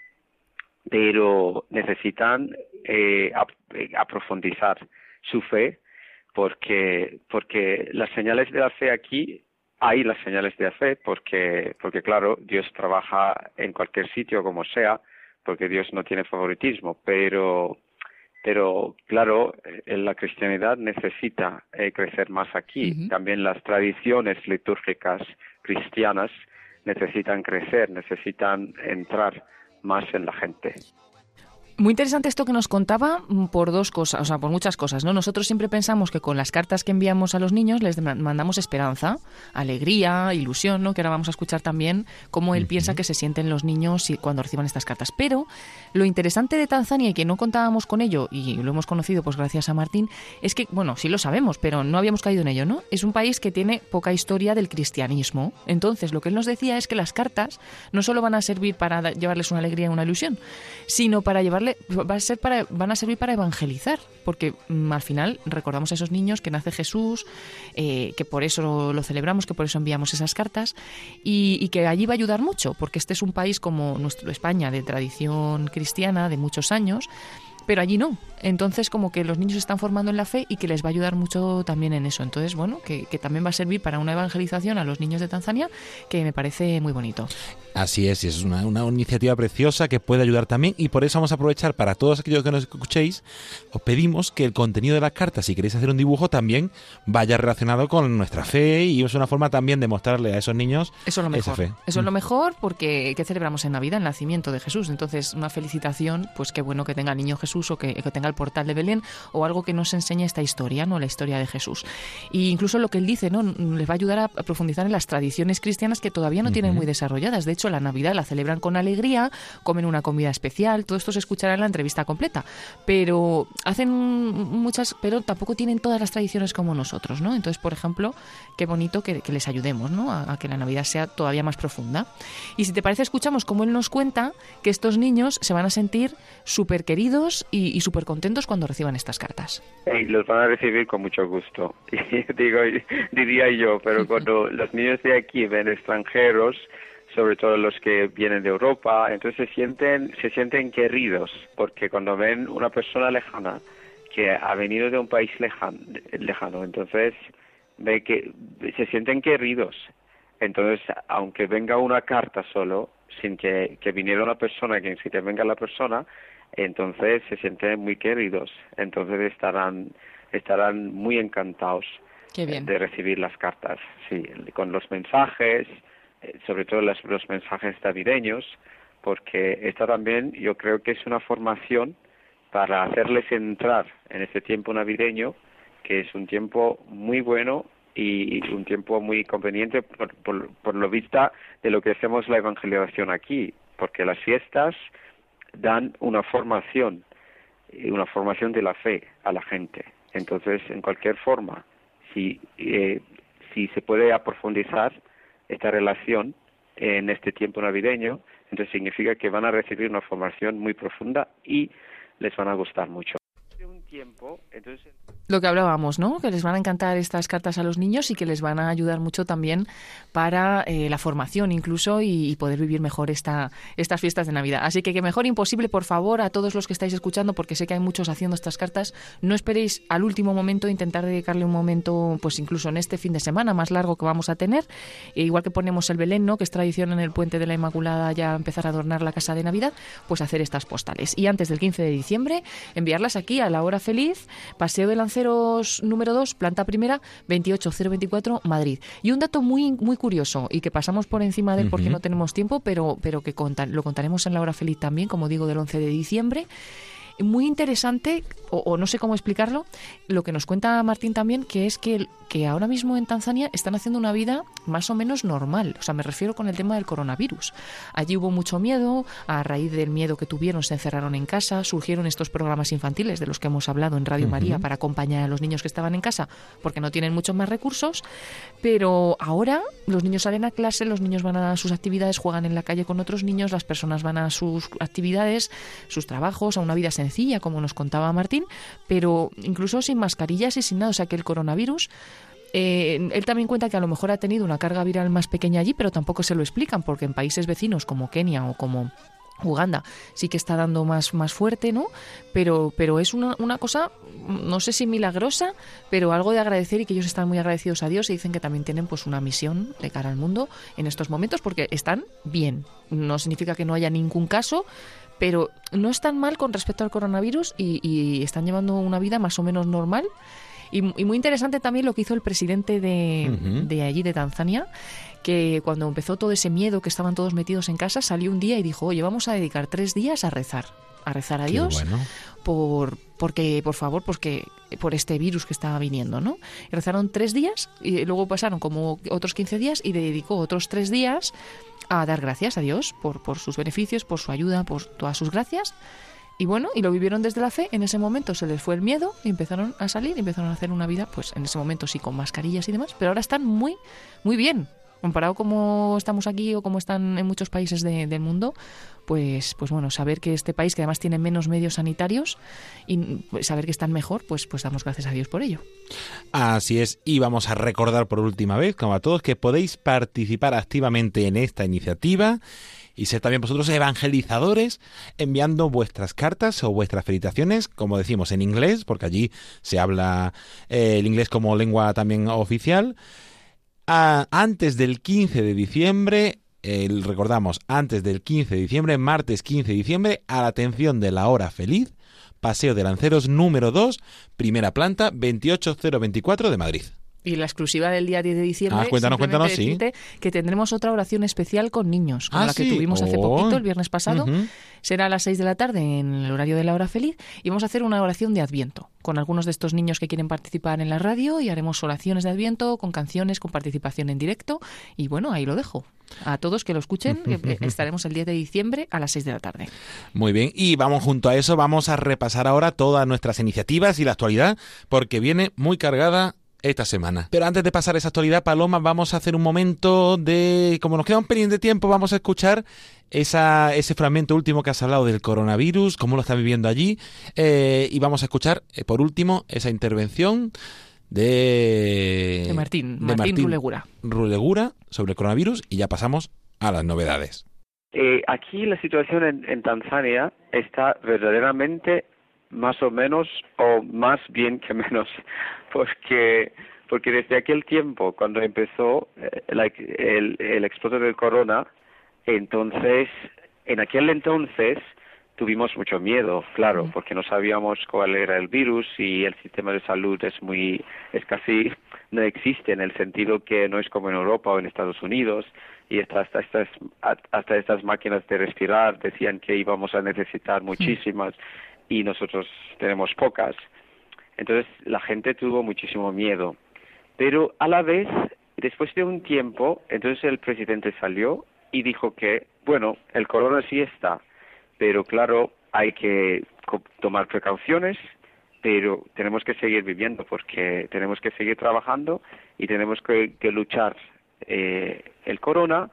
pero necesitan eh, eh, aprofundizar su fe porque porque las señales de la fe aquí hay las señales de la fe porque porque claro Dios trabaja en cualquier sitio como sea porque Dios no tiene favoritismo pero pero claro, eh, la cristianidad necesita eh, crecer más aquí. También las tradiciones litúrgicas cristianas necesitan crecer, necesitan entrar más en la gente. Muy interesante esto que nos contaba mm, por dos cosas, o sea, por muchas cosas, ¿no? Nosotros siempre pensamos que con las cartas que enviamos a los niños les mandamos esperanza, alegría, ilusión, ¿no? Que ahora vamos a escuchar también cómo él piensa que se sienten los niños cuando reciban estas cartas. Pero lo interesante de Tanzania y que no contábamos con ello y lo hemos conocido pues gracias a Martín es que, bueno, sí lo sabemos, pero no habíamos caído en ello, ¿no? Es un país que tiene poca historia del cristianismo. Entonces, lo que él nos decía es que las cartas no solo van a servir para llevarles una alegría y una ilusión, sino para llevarles va a ser para, van a servir para evangelizar, porque mm, al final recordamos a esos niños que nace Jesús, eh, que por eso lo celebramos, que por eso enviamos esas cartas, y, que allí va a ayudar mucho, porque este es un país como nuestro España, de tradición cristiana, de muchos años, pero allí no. Entonces, como que los niños se están formando en la fe y que les va a ayudar mucho también en eso. Entonces, bueno, que, también va a servir para una evangelización a los niños de Tanzania, que me parece muy bonito. Así es, y es una, una, iniciativa preciosa que puede ayudar también y por eso vamos a aprovechar para todos aquellos que nos escuchéis, os pedimos que el contenido de las cartas, si queréis hacer un dibujo, también vaya relacionado con nuestra fe y es una forma también de mostrarle a esos niños eso es lo mejor. esa fe. Eso es lo mm. mejor porque ¿qué celebramos en Navidad? El nacimiento de Jesús. Entonces, una felicitación, pues qué bueno que tenga el niño Jesús o que, tenga al portal de Belén o algo que nos enseñe esta historia, ¿no? La historia de Jesús. Y incluso lo que él dice, ¿no? Les va a ayudar a profundizar en las tradiciones cristianas que todavía no tienen muy desarrolladas. De hecho, la Navidad la celebran con alegría, comen una comida especial, todo esto se escuchará en la entrevista completa. Pero hacen muchas, pero tampoco tienen todas las tradiciones como nosotros, ¿no? Entonces, por ejemplo, qué bonito que, les ayudemos, ¿no? A, que la Navidad sea todavía más profunda. Y si te parece, escuchamos cómo él nos cuenta que estos niños se van a sentir súper queridos y, súper contentos cuando reciban estas cartas. Y los van a recibir con mucho gusto. <laughs> Digo, diría yo, pero cuando <laughs> los niños de aquí ven extranjeros, sobre todo los que vienen de Europa, entonces se sienten, se sienten queridos, porque cuando ven una persona lejana que ha venido de un país lejano, lejano entonces ve que se sienten queridos. Entonces, aunque venga una carta solo, sin que, que viniera una persona, que si te venga la persona, entonces se sienten muy queridos. Entonces estarán, estarán muy encantados de recibir las cartas, sí, con los mensajes, eh, sobre todo los, mensajes navideños, porque esta también yo creo que es una formación para hacerles entrar en este tiempo navideño, que es un tiempo muy bueno y un tiempo muy conveniente por, por, lo vista de lo que hacemos la evangelización aquí, porque las fiestas dan una formación, una formación de la fe a la gente. Entonces, en cualquier forma, si, eh, si se puede profundizar esta relación en este tiempo navideño, entonces significa que van a recibir una formación muy profunda y les van a gustar mucho. Un tiempo, entonces lo que hablábamos, ¿no? Que les van a encantar estas cartas a los niños y que les van a ayudar mucho también para eh, la formación incluso y, poder vivir mejor esta, estas fiestas de Navidad. Así que que mejor imposible, por favor, a todos los que estáis escuchando, porque sé que hay muchos haciendo estas cartas, no esperéis al último momento intentar dedicarle un momento, pues incluso en este fin de semana más largo que vamos a tener, e igual que ponemos el Belén, ¿no? Que es tradición en el puente de la Inmaculada ya empezar a adornar la casa de Navidad, pues hacer estas postales. Y antes del 15 de diciembre, enviarlas aquí a la hora feliz, Paseo de Lanzarote número 2, planta primera, 28024, Madrid. Y un dato muy muy curioso y que pasamos por encima de él porque no tenemos tiempo, pero, pero que lo contaremos en la hora feliz también, como digo, del 11 de diciembre muy interesante, o, no sé cómo explicarlo, lo que nos cuenta Martín también, que es que, que ahora mismo en Tanzania están haciendo una vida más o menos normal. O sea, me refiero con el tema del coronavirus. Allí hubo mucho miedo, a raíz del miedo que tuvieron se encerraron en casa, surgieron estos programas infantiles de los que hemos hablado en Radio María para acompañar a los niños que estaban en casa porque no tienen muchos más recursos, pero ahora los niños salen a clase, los niños van a sus actividades, juegan en la calle con otros niños, las personas van a sus actividades, sus trabajos, a una vida sencilla como nos contaba Martín, pero incluso sin mascarillas y sin nada. O sea que el coronavirus eh, él también cuenta que a lo mejor ha tenido una carga viral más pequeña allí, pero tampoco se lo explican, porque en países vecinos como Kenia o como Uganda sí que está dando más, más fuerte, ¿no? Pero, pero es una, una, cosa, no sé si milagrosa, pero algo de agradecer y que ellos están muy agradecidos a Dios y dicen que también tienen pues una misión de cara al mundo en estos momentos porque están bien. No significa que no haya ningún caso, pero no están mal con respecto al coronavirus y, están llevando una vida más o menos normal. Y, muy interesante también lo que hizo el presidente de, de allí, de Tanzania, que cuando empezó todo ese miedo que estaban todos metidos en casa, salió un día y dijo, oye, vamos a dedicar tres días a rezar, a rezar a Dios por porque por favor, porque por este virus que estaba viniendo, ¿no? Rezaron tres días y luego pasaron como otros 15 días y dedicó otros tres días a dar gracias a Dios por, por sus beneficios, por su ayuda, por todas sus gracias. Y bueno, y lo vivieron desde la fe. En ese momento se les fue el miedo y empezaron a salir empezaron a hacer una vida, pues en ese momento sí con mascarillas y demás, pero ahora están muy, muy bien. Comparado como estamos aquí o como están en muchos países del mundo, pues, pues bueno, saber que este país, que además tiene menos medios sanitarios, y saber que están mejor, pues, pues damos gracias a Dios por ello. Así es, y vamos a recordar por última vez, como a todos, que podéis participar activamente en esta iniciativa y ser también vosotros evangelizadores enviando vuestras cartas o vuestras felicitaciones, como decimos, en inglés, porque allí se habla eh, el inglés como lengua también oficial. antes del 15 de diciembre recordamos, antes del 15 de diciembre, martes 15 de diciembre, a la atención de la hora feliz, Paseo de Lanceros número 2, primera planta, 28024 de Madrid. Y la exclusiva del día 10 de diciembre. Ah, cuéntanos, cuéntanos, sí. Que tendremos otra oración especial con niños, como Ah, la que sí. tuvimos hace Oh. poquito, el viernes pasado. Será a las 6 de la tarde en el horario de la hora feliz. Y vamos a hacer una oración de Adviento con algunos de estos niños que quieren participar en la radio. Y haremos oraciones de Adviento con canciones, con participación en directo. Y bueno, ahí lo dejo. A todos que lo escuchen, que, eh, <laughs> estaremos el 10 de diciembre a las 6 de la tarde. Muy bien, y vamos junto a eso, vamos a repasar ahora todas nuestras iniciativas y la actualidad, porque viene muy cargada esta semana. Pero antes de pasar esa actualidad, Paloma, vamos a hacer un momento de, como nos queda un de tiempo, vamos a escuchar esa, ese fragmento último que has hablado del coronavirus, cómo lo está viviendo allí, eh, y vamos a escuchar, eh, por último, esa intervención de, De Martín, de Martín Rulegura. Rulegura sobre el coronavirus, y ya pasamos a las novedades. Eh, aquí la situación en, en Tanzania está verdaderamente más o menos o más bien que menos porque porque desde aquel tiempo cuando empezó eh, la- el, el exploto del corona entonces en aquel entonces tuvimos mucho miedo claro porque no sabíamos cuál era el virus y el sistema de salud es muy es casi no existe en el sentido que no es como en Europa o en Estados Unidos y hasta, hasta estas hasta estas máquinas de respirar decían que íbamos a necesitar muchísimas y nosotros tenemos pocas entonces la gente tuvo muchísimo miedo. Pero a la vez después de un tiempo entonces el presidente salió y dijo que bueno el corona sí está pero claro hay que tomar precauciones pero tenemos que seguir viviendo porque tenemos que seguir trabajando y tenemos que, que luchar eh, el corona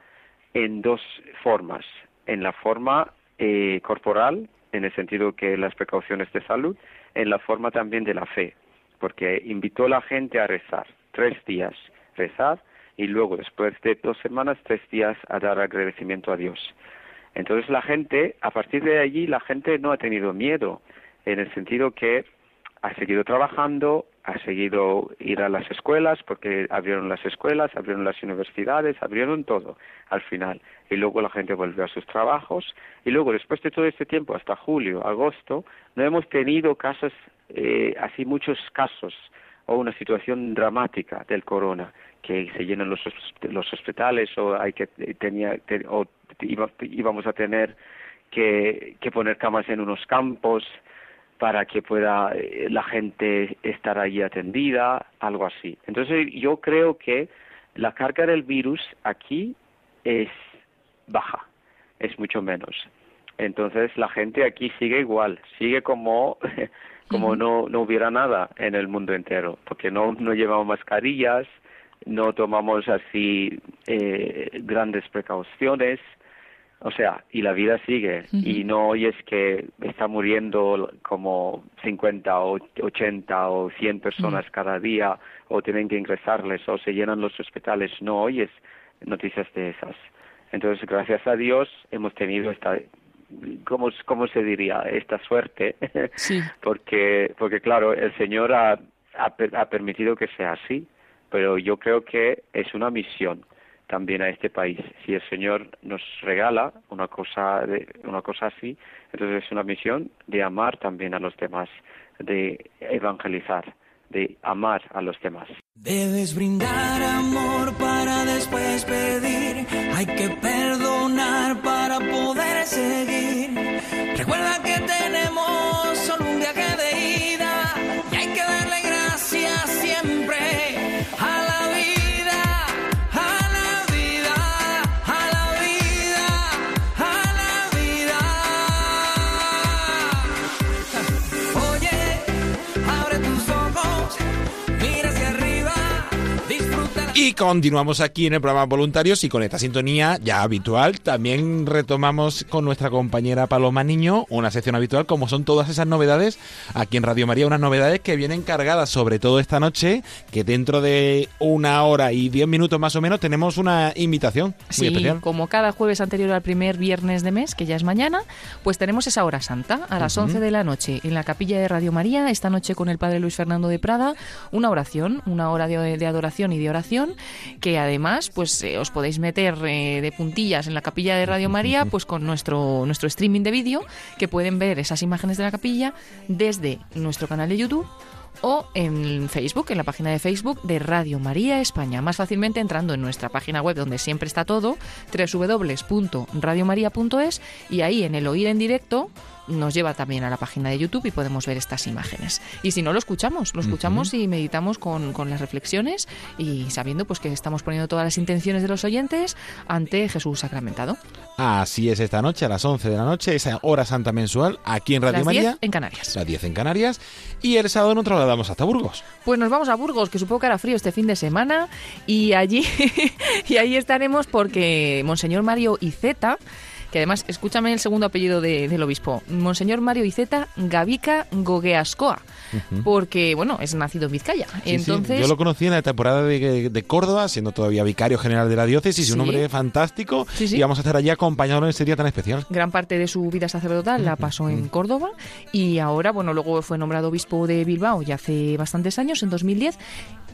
en dos formas. En la forma eh, corporal en el sentido que las precauciones de salud en la forma también de la fe porque invitó a la gente a rezar tres días rezar y luego después de dos semanas tres días a dar agradecimiento a Dios. Entonces la gente, a partir de allí, la gente no ha tenido miedo, en el sentido que ha seguido trabajando, ha seguido ir a las escuelas, porque abrieron las escuelas, abrieron las universidades, abrieron todo al final. Y luego la gente volvió a sus trabajos. Y luego, después de todo este tiempo, hasta julio, agosto, no hemos tenido casos, eh, así muchos casos, o una situación dramática del corona, que se llenan los, los hospitales o hay que tenía te- o iba- íbamos a tener que, que poner camas en unos campos para que pueda eh, la gente estar allí atendida, algo así. Entonces yo creo que la carga del virus aquí es baja, es mucho menos. Entonces la gente aquí sigue igual, sigue como <laughs> como no no hubiera nada en el mundo entero, porque no no llevamos mascarillas, no tomamos así eh, grandes precauciones, o sea, y la vida sigue y no oyes que está muriendo como 50 o 80 o 100 personas cada día o tienen que ingresarles o se llenan los hospitales, no oyes noticias de esas. Entonces, gracias a Dios hemos tenido esta ¿cómo, cómo se diría? Esta suerte, <laughs> Sí. porque, porque claro, el Señor ha, ha, ha permitido que sea así, pero yo creo que es una misión también a este país. Si el Señor nos regala una cosa, de, una cosa así, entonces es una misión de amar también a los demás, de evangelizar, de amar a los demás. Debes brindar amor para después pedir. Hay que perdonar para poder seguir. Recuerda que Y continuamos aquí en el programa Voluntarios y con esta sintonía ya habitual también retomamos con nuestra compañera Paloma Niño una sección habitual como son todas esas novedades aquí en Radio María, unas novedades que vienen cargadas sobre todo esta noche, que dentro de una hora y diez minutos más o menos tenemos una invitación muy Sí, especial. como cada jueves anterior al primer viernes de mes, que ya es mañana, pues tenemos esa hora santa a las 11 de la noche en la capilla de Radio María, esta noche con el Padre Luis Fernando de Prada, una oración, una hora de, de adoración y de oración, que además pues eh, os podéis meter eh, de puntillas en la capilla de Radio María, pues con nuestro, nuestro streaming de vídeo, que pueden ver esas imágenes de la capilla desde nuestro canal de YouTube o en Facebook, en la página de Facebook de Radio María España. Más fácilmente entrando en nuestra página web donde siempre está todo, www.radiomaria.es y ahí en el oír en directo nos lleva también a la página de YouTube y podemos ver estas imágenes. Y si no, lo escuchamos, lo escuchamos y meditamos con, con, las reflexiones y sabiendo pues que estamos poniendo todas las intenciones de los oyentes ante Jesús sacramentado. Así es esta noche, a las 11 de la noche, esa hora santa mensual, aquí en Radio las María. 10 en Canarias. Las 10 en Canarias. Y el sábado nos trasladamos hasta Burgos. Pues nos vamos a Burgos, que supongo que hará frío este fin de semana, y allí, <laughs> y ahí estaremos porque Monseñor Mario Iceta que además, escúchame el segundo apellido de, del obispo, Monseñor Mario Iceta Gavica Gogueascoa, porque, bueno, es nacido en Vizcaya. Sí, Entonces, sí. Yo lo conocí en la temporada de, de, Córdoba, siendo todavía vicario general de la diócesis, Sí. un hombre fantástico, y vamos a estar allí acompañándolo en ese día tan especial. gran parte de su vida sacerdotal la pasó en Córdoba y ahora, bueno, luego fue nombrado obispo de Bilbao ya hace bastantes años, en 2010,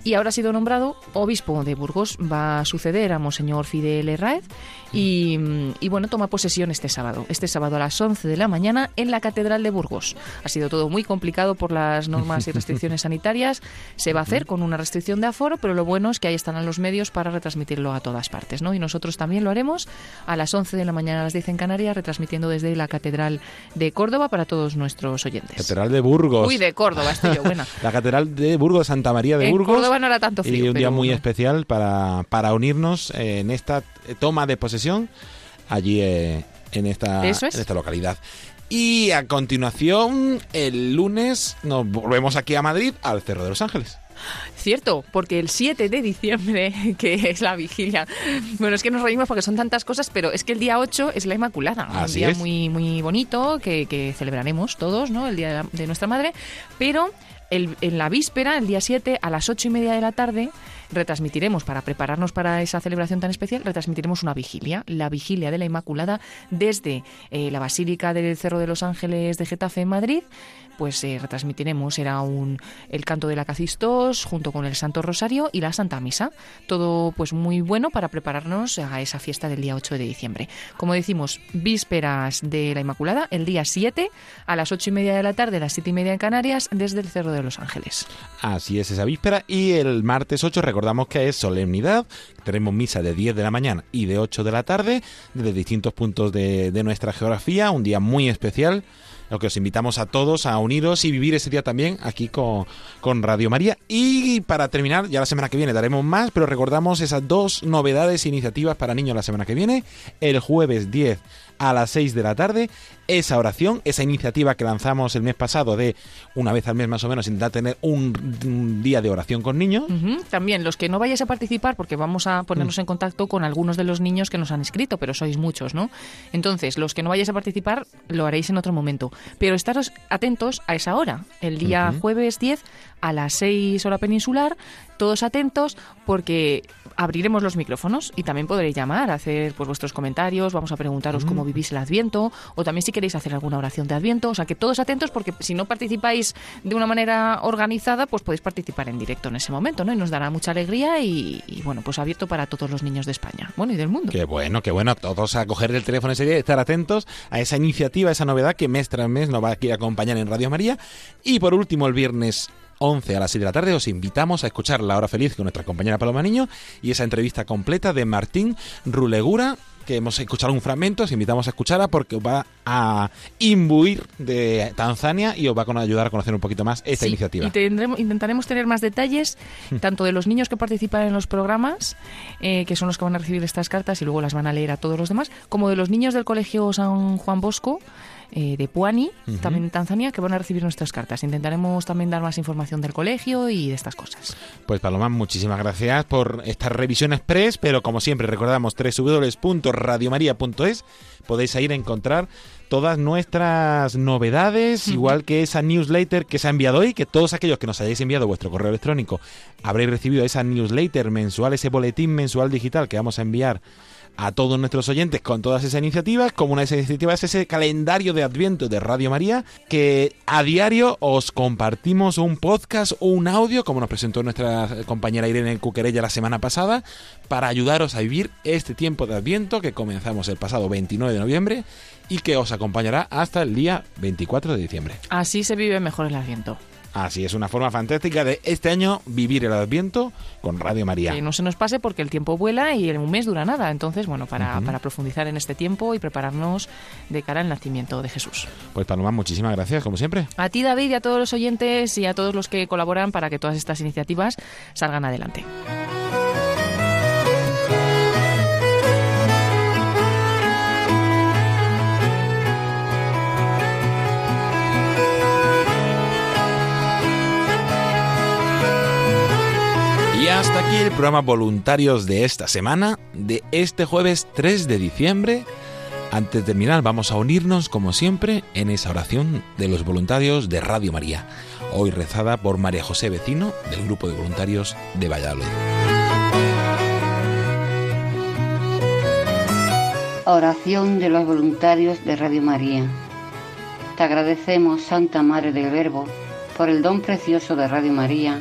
y ahora ha sido nombrado obispo de Burgos. Va a suceder a Monseñor Fidel Herráez y, y, bueno, toma posesión este sábado, este sábado a las 11 de la mañana en la Catedral de Burgos. Ha sido todo muy complicado por las normas y <laughs> restricciones sanitarias. Se va a hacer con una restricción de aforo, pero lo bueno es que ahí estarán los medios para retransmitirlo a todas partes, ¿no? Y nosotros también lo haremos a las 11 de la mañana a las 10 en Canarias, retransmitiendo desde la Catedral de Córdoba para todos nuestros oyentes. Catedral de Burgos. Uy, de Córdoba, estoy yo, buena. <laughs> La Catedral de Burgos, Santa María de en Burgos. Córdoba no era tanto y frío. un día muy bueno. especial para, para unirnos en esta toma de posesión allí eh, en, esta, Eso es. en esta localidad. Y a continuación, el lunes, nos volvemos aquí a Madrid, al Cerro de los Ángeles. Cierto, porque el 7 de diciembre, <laughs> que es la vigilia, bueno, es que nos reímos porque son tantas cosas, pero es que el día 8 es la Inmaculada, un día es. muy muy bonito que, que celebraremos todos, ¿no? El día de, la- de nuestra madre, pero el- en la víspera, el día 7, a las 8 y media de la tarde, retransmitiremos, para prepararnos para esa celebración tan especial, retransmitiremos una vigilia, la vigilia de la Inmaculada desde eh, la Basílica del Cerro de los Ángeles de Getafe en Madrid, pues eh, retransmitiremos, será un, el canto de la Cacistos junto con el Santo Rosario y la Santa Misa. Todo pues muy bueno para prepararnos a esa fiesta del día 8 de diciembre. Como decimos, vísperas de la Inmaculada, el día 7 a las 8 y media de la tarde, a las 7 y media en Canarias, desde el Cerro de los Ángeles. Así es esa víspera. Y el martes 8 recordamos que es solemnidad. Tenemos misa de 10 de la mañana y de 8 de la tarde, desde distintos puntos de, de nuestra geografía. Un día muy especial. Lo que os invitamos a todos a uniros y vivir ese día también aquí con, con Radio María. Y para terminar, ya la semana que viene daremos más, pero recordamos esas dos novedades e iniciativas para niños la semana que viene. El jueves 10 a las 6 de la tarde, esa oración, esa iniciativa que lanzamos el mes pasado de una vez al mes más o menos intentar tener un, un día de oración con niños. También los que no vayáis a participar, porque vamos a ponernos en contacto con algunos de los niños que nos han escrito, pero sois muchos, ¿no? Entonces, los que no vayáis a participar lo haréis en otro momento. Pero estaros atentos a esa hora, el día jueves 10 a las 6 hora peninsular, todos atentos porque abriremos los micrófonos y también podréis llamar, hacer pues vuestros comentarios, vamos a preguntaros cómo vivís el Adviento o también si queréis hacer alguna oración de Adviento, o sea que todos atentos porque si no participáis de una manera organizada, pues podéis participar en directo en ese momento, ¿no? Y nos dará mucha alegría y, bueno, pues abierto para todos los niños de España, bueno, y del mundo. Qué bueno, qué bueno. Todos a coger el teléfono ese día y estar atentos a esa iniciativa, esa novedad que mes tras mes nos va a ir a acompañar en Radio María. Y por último, el viernes 11 a las 6 de la tarde os invitamos a escuchar La Hora Feliz con nuestra compañera Paloma Niño y esa entrevista completa de Martín Rulegura que hemos escuchado un fragmento, os invitamos a escucharla porque os va a imbuir de Tanzania y os va a ayudar a conocer un poquito más esta Sí, iniciativa. Y tendremos, intentaremos tener más detalles, tanto de los niños que participan en los programas, eh, que son los que van a recibir estas cartas y luego las van a leer a todos los demás, como de los niños del Colegio San Juan Bosco. Eh, de Puani, también en Tanzania, que van a recibir nuestras cartas. Intentaremos también dar más información del colegio y de estas cosas. Pues Paloma, muchísimas gracias por esta revisión express, pero como siempre recordamos www.radiomaria.es podéis ir a encontrar todas nuestras novedades, igual que esa newsletter que se ha enviado hoy, que todos aquellos que nos hayáis enviado vuestro correo electrónico habréis recibido esa newsletter mensual, ese boletín mensual digital que vamos a enviar a todos nuestros oyentes con todas esas iniciativas. Como una de esas iniciativas es ese calendario de Adviento de Radio María, que a diario os compartimos un podcast o un audio, como nos presentó nuestra compañera Irene Cuquerella la semana pasada, para ayudaros a vivir este tiempo de Adviento que comenzamos el pasado 29 de noviembre y que os acompañará hasta el día 24 de diciembre. Así se vive mejor el Adviento. Así es, una forma fantástica de este año vivir el Adviento con Radio María. Que no se nos pase porque el tiempo vuela y en un mes dura nada. Entonces, bueno, para, para profundizar en este tiempo y prepararnos de cara al nacimiento de Jesús. Pues Paloma, muchísimas gracias, como siempre. A ti, David, y a todos los oyentes y a todos los que colaboran para que todas estas iniciativas salgan adelante. Y hasta aquí el programa Voluntarios de esta semana, de este jueves 3 de diciembre. Antes de terminar, vamos a unirnos, como siempre, en esa oración de los voluntarios de Radio María, hoy rezada por María José Vecino, del Grupo de Voluntarios de Valladolid. Oración de los voluntarios de Radio María. Te agradecemos, Santa Madre del Verbo, por el don precioso de Radio María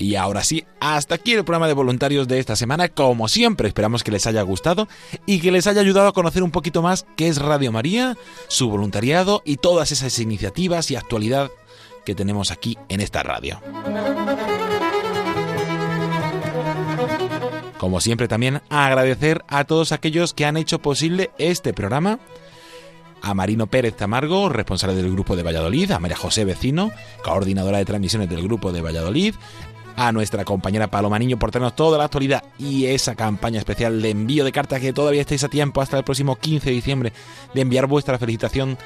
Y ahora sí, hasta aquí el programa de voluntarios de esta semana. Como siempre, esperamos que les haya gustado y que les haya ayudado a conocer un poquito más qué es Radio María, su voluntariado y todas esas iniciativas y actualidad que tenemos aquí en esta radio. Como siempre también agradecer a todos aquellos que han hecho posible este programa a Marino Pérez Tamargo, responsable del grupo de Valladolid, a María José Vecino, coordinadora de transmisiones del grupo de Valladolid, a nuestra compañera Paloma Niño por tenernos toda la actualidad y esa campaña especial de envío de cartas que todavía estáis a tiempo hasta el próximo 15 de diciembre de enviar vuestra felicitación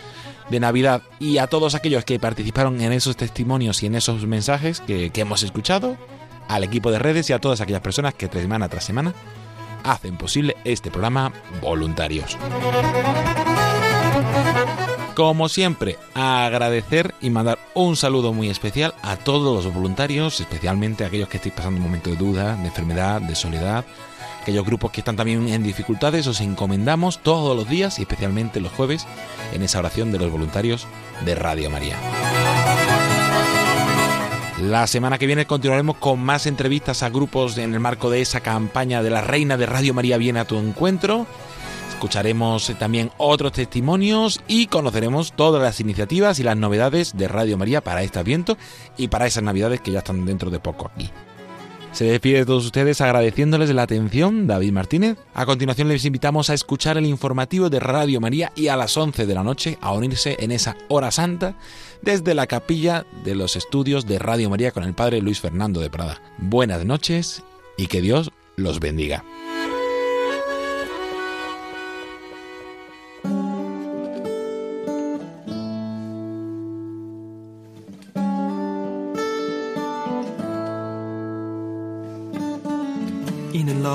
de Navidad y a todos aquellos que participaron en esos testimonios y en esos mensajes que, que hemos escuchado, al equipo de redes y a todas aquellas personas que semana tras semana hacen posible este programa voluntarios. Como siempre, agradecer y mandar un saludo muy especial a todos los voluntarios, especialmente a aquellos que estéis pasando un momento de duda, de enfermedad, de soledad, aquellos grupos que están también en dificultades, os encomendamos todos los días y especialmente los jueves en esa oración de los voluntarios de Radio María. La semana que viene continuaremos con más entrevistas a grupos en el marco de esa campaña de la Reina de Radio María viene a tu encuentro Escucharemos también otros testimonios y conoceremos todas las iniciativas y las novedades de Radio María para este Adviento y para esas Navidades que ya están dentro de poco aquí. Se despide de todos ustedes agradeciéndoles la atención David Martínez. A continuación les invitamos a escuchar el informativo de Radio María y a las 11 de la noche a unirse en esa hora santa desde la capilla de los estudios de Radio María con el Padre Luis Fernando de Prada. Buenas noches y que Dios los bendiga.